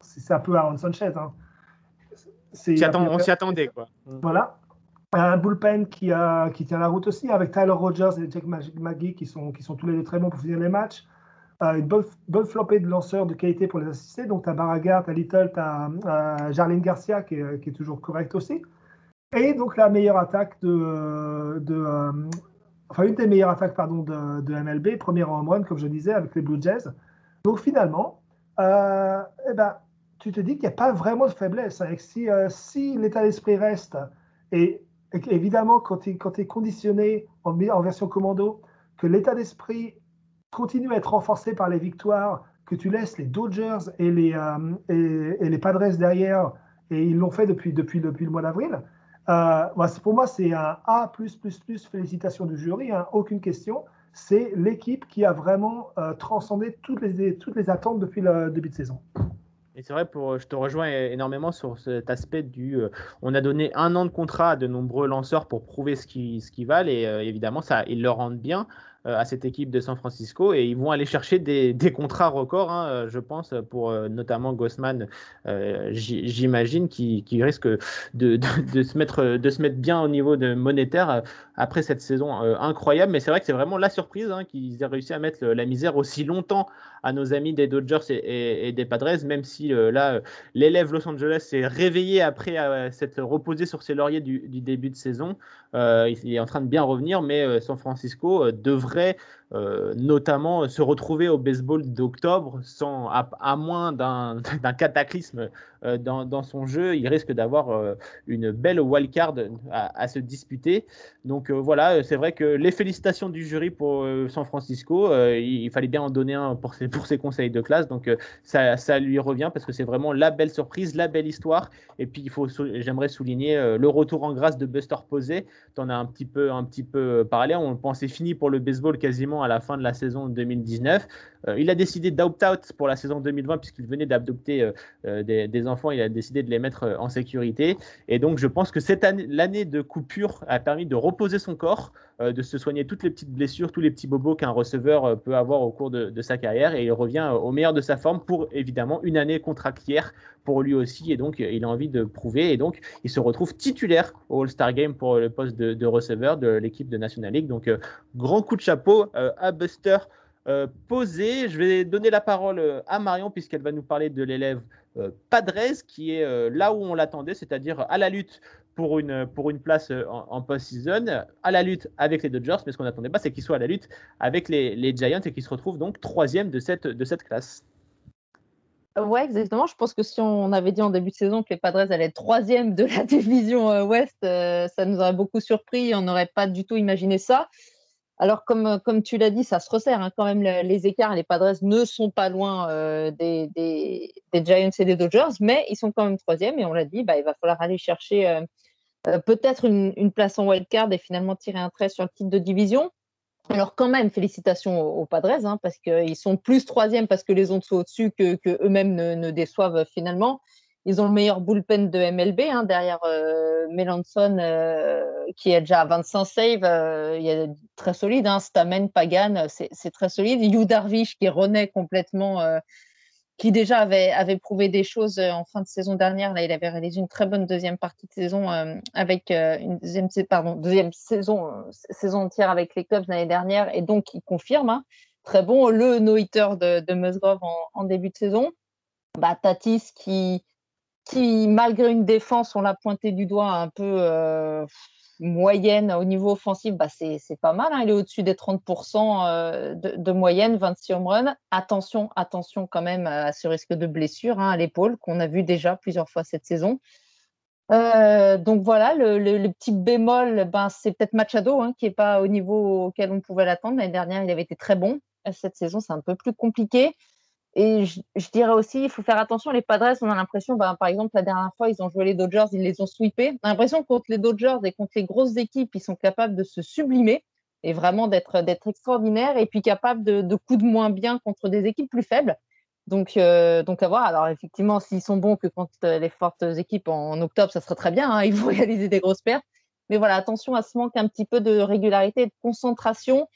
c'est un peu Aaron Sanchez. Hein. Attend, on s'y attendait, quoi. Voilà. Un bullpen qui, a, qui tient la route aussi, avec Tyler Rogers et Jack McGee qui sont, qui sont tous les deux très bons pour finir les matchs. Euh, une bonne, bonne, flopée de lanceurs de qualité pour les assister. Donc, tu as Baragar, tu as Little, tu as euh, Jarlene Garcia qui est, qui est, toujours correct aussi. Et donc, la meilleure attaque de, de, enfin une des meilleures attaques pardon, de, de MLB, première en home run, comme je disais, avec les Blue Jays. Donc finalement, euh, eh ben, tu te dis qu'il n'y a pas vraiment de faiblesse. Hein, si, euh, si l'état d'esprit reste, et, évidemment, quand tu es, es, conditionné en, version commando, que l'état d'esprit continue à être renforcé par les victoires, que tu laisses les Dodgers et les, euh, et, les Padres derrière, et ils l'ont fait depuis, depuis, depuis le mois d'avril, euh, pour moi, c'est un A, félicitations du jury, hein, aucune question. C'est l'équipe qui a vraiment euh, transcendé toutes les, attentes depuis le début de saison. Et c'est vrai, je te rejoins énormément sur cet aspect du. Euh, on a donné un an de contrat à de nombreux lanceurs pour prouver ce qu'ils valent et évidemment, ça, ils le rendent bien. Euh, à cette équipe de San Francisco et ils vont aller chercher des, contrats records, hein, euh, je pense, pour euh, notamment Gossman, j'imagine, qui, risque de, se mettre, de se mettre bien au niveau de monétaire après cette saison incroyable. Mais c'est vrai que c'est vraiment la surprise hein, qu'ils aient réussi à mettre la misère aussi longtemps à nos amis des Dodgers et, des Padres, même si là, l'élève Los Angeles s'est réveillé après s'être reposé sur ses lauriers du, début de saison. il est en train de bien revenir, mais San Francisco devrait euh, notamment se retrouver au baseball d'octobre à, moins d'un cataclysme euh, dans, dans, son jeu, il risque d'avoir euh, une belle wildcard à, à, se disputer. Donc euh, voilà, c'est vrai que les félicitations du jury pour San Francisco, il, fallait bien en donner un pour ses, pour ses conseils de classe. Donc ça, ça lui revient parce que c'est vraiment la belle surprise, la belle histoire. Et puis il j'aimerais souligner le retour en grâce de Buster Posey. Tu en as un petit peu, un petit peu parlé. On pensait fini pour le baseball quasiment à la fin de la saison 2019. Euh, il a décidé d'opt-out pour la saison 2020 puisqu'il venait d'adopter euh, euh, des, enfants. Il a décidé de les mettre en sécurité. Et donc, je pense que cette année, l'année de coupure a permis de reposer son corps, de se soigner toutes les petites blessures, tous les petits bobos qu'un receveur peut avoir au cours de, sa carrière. Et il revient au meilleur de sa forme pour évidemment une année contractière pour lui aussi. Et donc, il a envie de prouver. Et donc, il se retrouve titulaire au All-Star Game pour le poste de, receveur de l'équipe de National League. Donc, grand coup de chapeau à Buster. Euh, posé. Je vais donner la parole euh, à Marion puisqu'elle va nous parler de l'élève euh, Padrez qui est là où on l'attendait, c'est-à-dire à la lutte pour une, pour une place en, post-season, à la lutte avec les Dodgers, mais ce qu'on n'attendait pas, c'est qu'il soit à la lutte avec les, les Giants et qu'il se retrouve donc troisième de cette, de cette classe. Ouais, exactement. Je pense que si on avait dit en début de saison que les Padres allaient être troisième de la division Ouest, ça nous aurait beaucoup surpris. On n'aurait pas du tout imaginé ça. Alors, comme, euh, comme tu l'as dit, ça se resserre hein, quand même les écarts. Les Padres ne sont pas loin euh, des, des, Giants et des Dodgers, mais ils sont quand même troisième. Et on l'a dit, bah, il va falloir aller chercher euh, peut-être une, place en wildcard et finalement tirer un trait sur le titre de division. Alors quand même, félicitations aux, Padres, hein, parce qu'ils sont plus troisième parce que les autres sont au-dessus que, eux-mêmes ne, déçoivent finalement. Ils ont le meilleur bullpen de MLB hein, derrière euh, Melanson euh, qui est déjà à 25 saves. Euh, il est très solide. Hein, Stamen, Pagan, c'est très solide. Yu Darvish qui renaît complètement, euh, qui déjà avait, avait prouvé des choses en fin de saison dernière. Là, il avait réalisé une très bonne deuxième partie de saison avec une deuxième, pardon, deuxième saison, saison entière avec les Cubs l'année dernière. Et donc, il confirme. Hein, très bon. Le no-hitter de, de Musgrove en, en, début de saison. Bah, Tatis qui qui, malgré une défense, on l'a pointé du doigt un peu euh, moyenne au niveau offensif, bah c'est pas mal. Hein. Il est au-dessus des 30% euh, de, moyenne, 26 home runs. Attention, attention quand même à ce risque de blessure hein, à l'épaule qu'on a vu déjà plusieurs fois cette saison. Euh, donc voilà, le, le, petit bémol, ben, c'est peut-être Machado hein, qui n'est pas au niveau auquel on pouvait l'attendre. L'année dernière, il avait été très bon. Cette saison, c'est un peu plus compliqué. Et je, dirais aussi, il faut faire attention, les Padres, on a l'impression, bah, par exemple, la dernière fois, ils ont joué les Dodgers, ils les ont sweepés. On a l'impression que contre les Dodgers et contre les grosses équipes, ils sont capables de se sublimer et vraiment d'être d'être extraordinaires et puis capables de, de coups de moins bien contre des équipes plus faibles. Donc, euh, donc à voir. Alors effectivement, s'ils sont bons que contre les fortes équipes en, octobre, ça serait très bien. Hein, ils vont réaliser des grosses pertes. Mais voilà, attention à ce manque un petit peu de régularité et de concentration.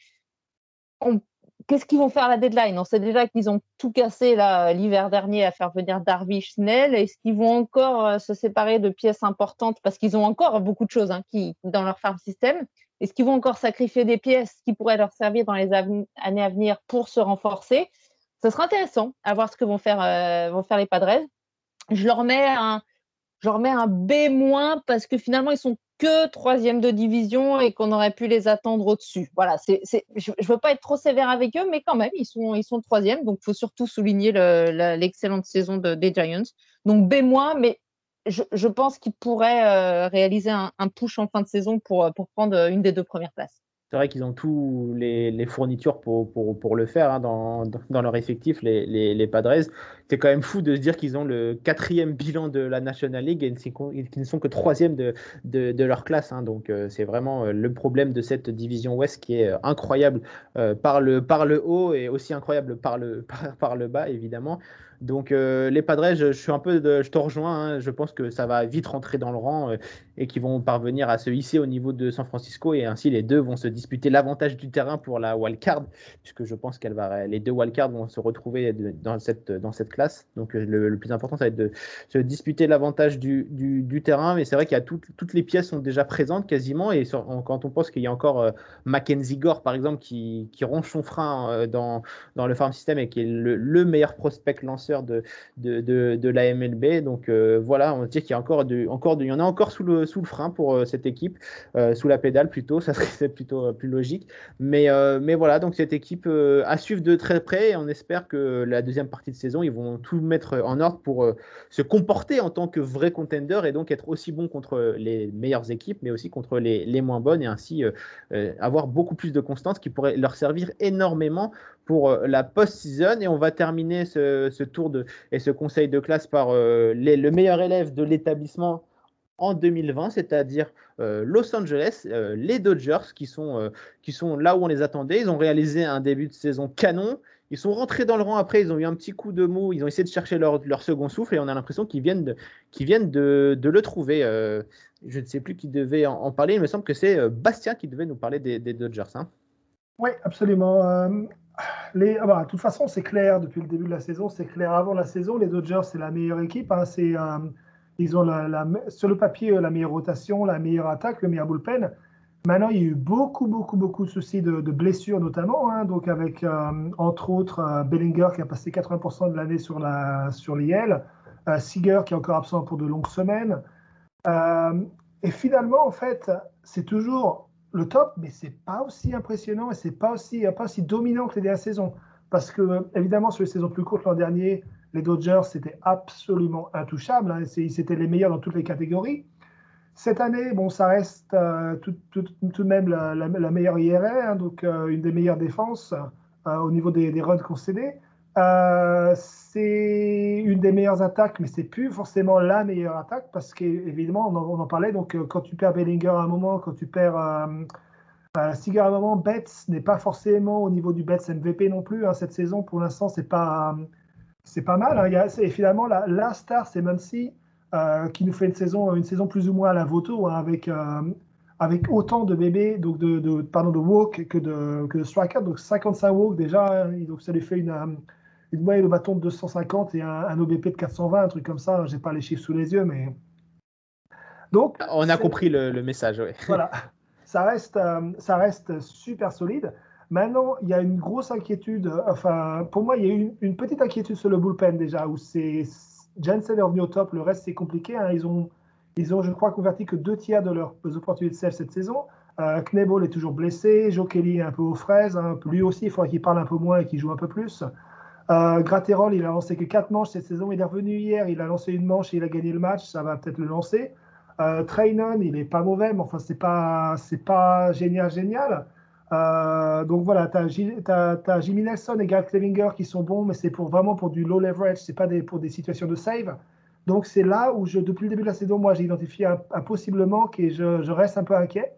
On qu'est-ce qu'ils vont faire à la deadline? On sait déjà qu'ils ont tout cassé l'hiver dernier à faire venir Darvish, Snell. Est-ce qu'ils vont encore euh, se séparer de pièces importantes? Parce qu'ils ont encore beaucoup de choses hein, qui, dans leur farm system Est-ce qu'ils vont encore sacrifier des pièces qui pourraient leur servir dans les années à venir pour se renforcer? Ce sera intéressant à voir ce que vont faire, euh, vont faire les Padres. Je leur mets un, je leur mets un B- parce que finalement, ils sont que troisième de division et qu'on aurait pu les attendre au-dessus. Voilà, c'est, je ne veux pas être trop sévère avec eux, mais quand même, ils sont, ils sont troisième. Donc, il faut surtout souligner l'excellente saison de, des Giants. Donc, B-, mais je, je pense qu'ils pourraient euh, réaliser un, un, push en fin de saison pour, pour prendre une des deux premières places c'est vrai qu'ils ont tous les, fournitures pour, pour, pour, le faire hein, dans, dans, leur effectif, les, les, les Padres. C'est quand même fou de se dire qu'ils ont le quatrième bilan de la National League et qu'ils ne sont que troisième de, de, de leur classe. Hein. Donc euh, c'est vraiment euh, le problème de cette division Ouest qui est euh, incroyable par, le, par le haut et aussi incroyable par le, par, par le bas, évidemment. Donc euh, les Padres, je, suis un peu, de, je te rejoins. Hein. je pense que ça va vite rentrer dans le rang euh, et qu'ils vont parvenir à se hisser au niveau de San Francisco et ainsi les deux vont se disputer l'avantage du terrain pour la wild card, puisque je pense qu'elle va, les deux wild cards vont se retrouver dans cette dans cette classe. Donc euh, le, plus important, ça va être de se disputer l'avantage du, du, terrain. Mais c'est vrai qu'il y a toutes les pièces sont déjà présentes quasiment et quand on pense qu'il y a encore Mackenzie Gore par exemple qui, qui ronge son frein dans dans le farm system et qui est le, le meilleur prospect de, la MLB. Donc euh, voilà, on va dire qu'il y a encore, de, encore il y en a encore sous le, frein pour euh, cette équipe, euh, sous la pédale plutôt, ça serait plutôt plus logique. Mais, voilà, donc cette équipe à suivre de très près et on espère que la deuxième partie de saison, ils vont tout mettre en ordre pour se comporter en tant que vrai contender et donc être aussi bon contre les meilleures équipes, mais aussi contre les moins bonnes et ainsi avoir beaucoup plus de constance qui pourrait leur servir énormément pour euh, la post-season. Et on va terminer ce, tour et ce conseil de classe par euh, le meilleur élève de l'établissement en 2020, c'est-à-dire Los Angeles, les Dodgers, qui sont, là où on les attendait. Ils ont réalisé un début de saison canon. Ils sont rentrés dans le rang après, ils ont eu un petit coup de mou, ils ont essayé de chercher leur, second souffle et on a l'impression qu'ils viennent, de, le trouver. je ne sais plus qui devait en, parler, il me semble que c'est Bastien qui devait nous parler des, Dodgers. Hein. Oui, absolument. Les, ah bah, de toute façon, c'est clair depuis le début de la saison, c'est clair avant la saison, les Dodgers, c'est la meilleure équipe. Hein, c'est ils ont la, sur le papier la meilleure rotation, la meilleure attaque, le meilleur bullpen. Maintenant, il y a eu beaucoup, beaucoup, beaucoup de soucis de, blessures notamment. Hein, donc avec, euh, entre autres, euh, Bellinger qui a passé 80% de l'année sur, la, sur l'IL, euh, Seager qui est encore absent pour de longues semaines. et finalement, en fait, c'est toujours le top, mais c'est pas aussi impressionnant et c'est pas aussi, pas aussi dominant que les dernières saisons. Parce que, évidemment, sur les saisons plus courtes l'an dernier, les Dodgers, c'était absolument intouchable. Hein, c'était les meilleurs dans toutes les catégories. Cette année, bon, ça reste euh, tout, de même la, meilleure IRA, hein, donc euh, une des meilleures défenses euh, au niveau des, des runs concédés. C'est une des meilleures attaques, mais c'est plus forcément la meilleure attaque parce qu'évidemment, on, on, en parlait. Donc, quand tu perds Bellinger à un moment, quand tu perds Seager à un moment, Betts n'est pas forcément au niveau du Betts MVP non plus. Hein, cette saison, pour l'instant, c'est pas c'est pas mal. Hein. et finalement, la, star, c'est Muncy, euh, qui nous fait une saison, une saison plus ou moins à la Voto, hein, avec, euh, avec autant de bébés, donc de, pardon, de walk que de, que de strikeout. Donc 55 walk déjà, donc ça lui fait une, euh, une moyenne au bâton de 250 et un, OBP de 420, un truc comme ça. J'ai pas les chiffres sous les yeux, mais. Donc, On a compris le, le message, oui. Voilà. Ça reste, ça reste super solide. Maintenant, il y a une grosse inquiétude. Enfin, pour moi, il y a une, une petite inquiétude sur le bullpen déjà, où c'est Jensen est revenu au top. Le reste, c'est compliqué. Hein. Ils, ont, ils ont, je crois, converti que deux tiers de leurs opportunités de save cette saison. Euh, Knebel est toujours blessé. Joe Kelly est un peu aux fraises. Hein. Lui aussi, il faudrait qu'il parle un peu moins et qu'il joue un peu plus. Euh, il a lancé que quatre manches cette saison. Il est revenu hier. Il a lancé une manche et il a gagné le match. Ça va peut-être le lancer. Euh, Trainon, il est pas mauvais, mais enfin, c'est pas, pas génial, génial. Euh, donc voilà, tu as, Jimmy Nelson et Gary Clevinger qui sont bons, mais c'est pour, vraiment pour du low leverage, c'est pas pour des situations de save. Donc c'est là où, depuis le début de la saison, moi j'ai identifié un, possible manque et je, reste un peu inquiet.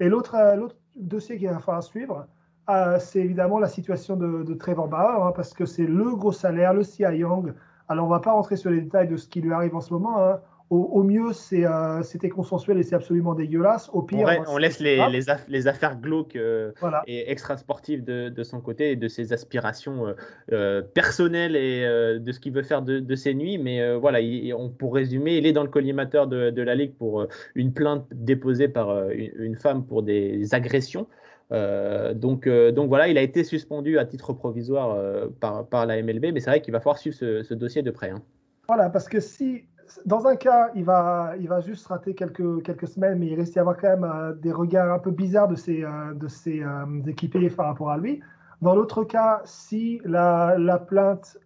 Et l'autre euh, dossier qu'il va falloir suivre, euh, c'est évidemment la situation de, de Trevor Bauer, hein, parce que c'est le gros salaire, le CI Young. Alors on va pas rentrer sur les détails de ce qui lui arrive en ce moment. Hein. Au, mieux, euh, c'était consensuel et c'est absolument dégueulasse. Au pire, on, laisse les, les, affaires glauques euh, et extra-sportives de, son côté et de ses aspirations euh, personnelles et de ce qu'il veut faire de, ses nuits. Mais voilà, on, pour résumer, il est dans le collimateur de, la Ligue pour une plainte déposée par une, femme pour des agressions. Donc, donc voilà, il a été suspendu à titre provisoire par, par la MLB, mais c'est vrai qu'il va falloir suivre ce, dossier de près. Hein. Voilà, parce que si dans un cas, il va, il va juste rater quelques, quelques semaines, mais il risque d'y avoir quand même euh, des regards un peu bizarres de ses, euh, de ses euh, équipiers par rapport à lui. Dans l'autre cas, si la, la plainte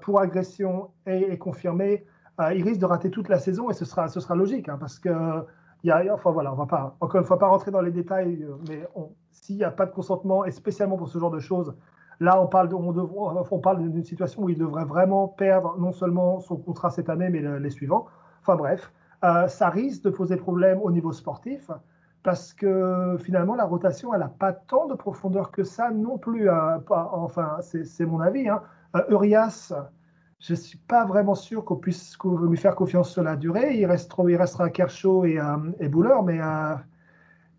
pour agression est, confirmée, il risque de rater toute la saison et ce sera, ce sera logique, hein, parce que enfin voilà, on va pas, encore une fois, pas rentrer dans les détails, mais s'il n'y a pas de consentement, et spécialement pour ce genre de choses, Là, on parle, on, d'une situation où il devrait vraiment perdre non seulement son contrat cette année, mais les suivants. Enfin bref, euh, ça risque de poser problème au niveau sportif parce que finalement, la rotation, elle n'a pas tant de profondeur que ça non plus. Hein. enfin, c'est mon avis. Hein. Euh, je ne suis pas vraiment sûr qu'on puisse lui faire confiance sur la durée. Il, reste, il restera Kershaw et, euh, et Buller, mais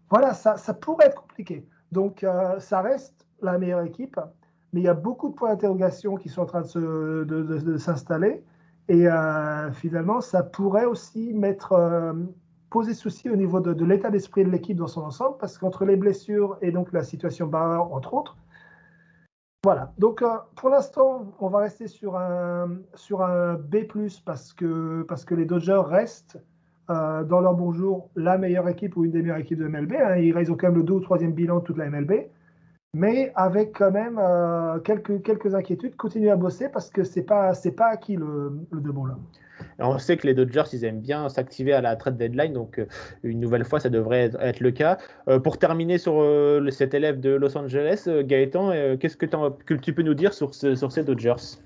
voilà, ça, ça, pourrait être compliqué. Donc, ça reste la meilleure équipe mais il y a beaucoup de points d'interrogation qui sont en train de, s'installer. Et euh, finalement, ça pourrait aussi mettre, euh, poser souci au niveau de, l'état d'esprit de l'équipe dans son ensemble, parce qu'entre les blessures et donc la situation barre, entre autres. Voilà. Donc, euh, pour l'instant, on va rester sur un, sur un B, parce que, parce que les Dodgers restent dans leur bonjour la meilleure équipe ou une des meilleures équipes de MLB. Hein. Ils ont quand même le deux ou troisième bilan de toute la MLB mais avec quand même euh, quelques, quelques inquiétudes. Continuez à bosser parce que c'est pas c'est pas acquis le, le là. on sait que les Dodgers, ils aiment bien s'activer à la trade deadline, donc une nouvelle fois, ça devrait être, le cas. pour terminer sur cet élève de Los Angeles, Gaëtan, qu'est-ce que, que, tu peux nous dire sur, sur ces Dodgers?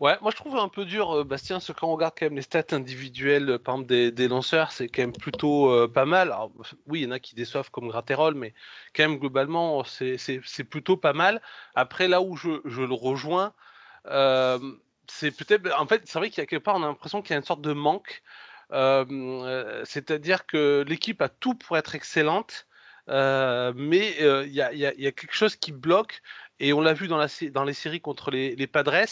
Ouais, moi je trouve un peu dur, euh, Bastien, que quand on regarde quand même les stats individuelles, euh, par exemple des, lanceurs, c'est quand même plutôt euh, pas mal. Alors, oui, il y en a qui déçoivent comme Gratterol, mais quand même globalement, c'est plutôt pas mal. Après, là où je, le rejoins, c'est peut-être. En fait, c'est vrai qu'il y a quelque part, on a l'impression qu'il y a une sorte de manque. C'est-à-dire que l'équipe a tout pour être excellente, mais il y, a, quelque chose qui bloque. Et on l'a vu dans, les séries contre les, Padres,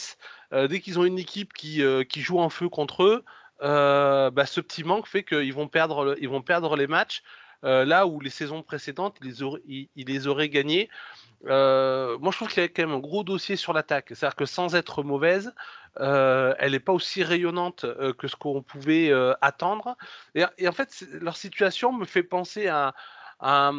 euh, dès qu'ils ont une équipe qui, euh, joue en feu contre eux, euh, bah, ce petit manque fait qu'ils vont, perdre les matchs. là où les saisons précédentes, ils les auraient, ils, les auraient gagnés. moi, je trouve qu'il y a quand même un gros dossier sur l'attaque. C'est-à-dire que sans être mauvaise, elle n'est pas aussi rayonnante que ce qu'on pouvait attendre. Et, en fait, leur situation me fait penser à, à,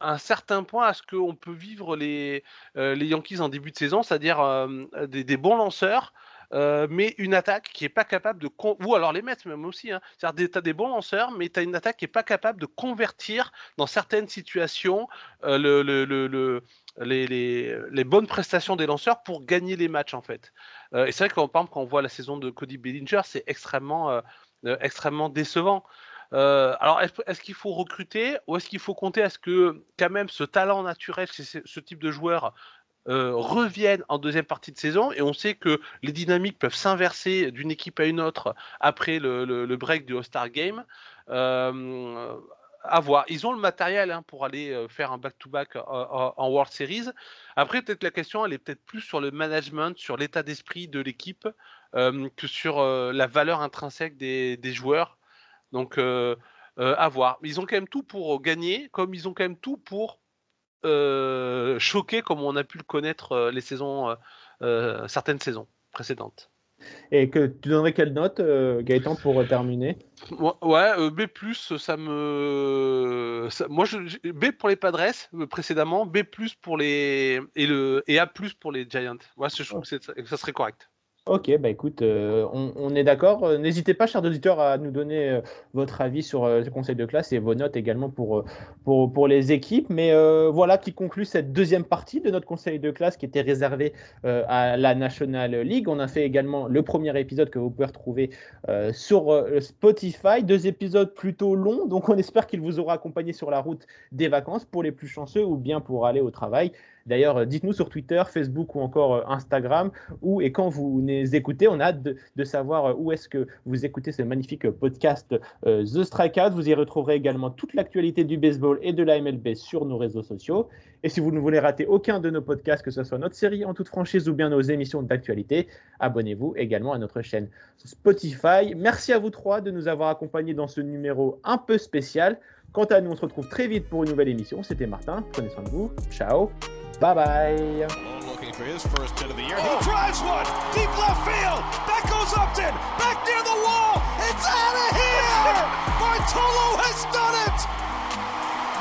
un certain point à ce qu'on peut vivre les, euh, Yankees en début de saison, c'est-à-dire euh, des, bons lanceurs, euh, mais une attaque qui n'est pas capable de... Ou alors les Mets même aussi. C'est-à-dire tu des bons lanceurs, mais tu as une attaque qui n'est pas capable de convertir dans certaines situations le, les, les, bonnes prestations des lanceurs pour gagner les matchs en fait. et c'est vrai que par exemple, quand on voit la saison de Cody Bellinger, c'est extrêmement, extrêmement décevant. Euh, alors, est-ce, qu'il faut recruter ou est-ce qu'il faut compter à ce que, quand même, ce talent naturel, ce type de joueur euh, revienne en deuxième partie de saison et on sait que les dynamiques peuvent s'inverser d'une équipe à une autre après le, break du All-Star Game. Euh, à voir. Ils ont le matériel hein, pour aller faire un back-to-back en, World Series. Après, peut-être la question, elle est peut-être plus sur le management, sur l'état d'esprit de l'équipe que sur la valeur intrinsèque des joueurs. Donc, euh, euh, à voir. Ils ont quand même tout pour gagner, comme ils ont quand même tout pour euh, choquer, comme on a pu le connaître les saisons, certaines saisons précédentes. Et que tu donnerais quelle note, Gaëtan, pour terminer? Ouais, B+, ça me... moi, je... B pour les Padres, précédemment, B+, pour les... Et, le... et A+, pour les Giants. Ouais, je trouve que ça serait correct. Ok, bah écoute, euh, on, est d'accord. Euh, n'hésitez pas, chers auditeurs, à nous donner euh, votre avis sur ce conseil de classe et vos notes également pour, pour, pour les équipes. Mais voilà qui conclut cette deuxième partie de notre conseil de classe qui était réservé à la National League. On a fait également le premier épisode que vous pouvez retrouver sur Spotify. Deux épisodes plutôt longs, donc on espère qu'il vous aura accompagné sur la route des vacances pour les plus chanceux ou bien pour aller au travail. D'ailleurs, euh, dites-nous sur Twitter, Facebook ou encore euh, Instagram où et quand vous nous écoutez. On a hâte de, savoir euh, où est-ce que vous écoutez ce magnifique podcast The Strikeout. Vous y retrouverez également toute l'actualité du baseball et de la MLB sur nos réseaux sociaux. Et si vous ne voulez rater aucun de nos podcasts, que ce soit notre série en toute franchise ou bien nos émissions d'actualité, abonnez-vous également à notre chaîne Spotify. Merci à vous trois de nous avoir accompagnés dans ce numéro un peu spécial. Quant à nous, on se retrouve très vite pour une nouvelle émission. C'était Martin. Prenez soin de vous. Ciao. Bye bye. For his first hit of the year. He drives one deep left field. That goes Upton back near the wall. It's out of here. Bartolo has done it.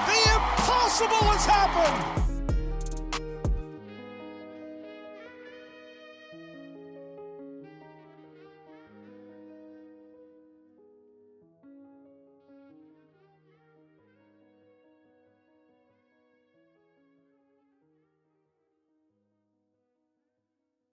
The impossible has happened.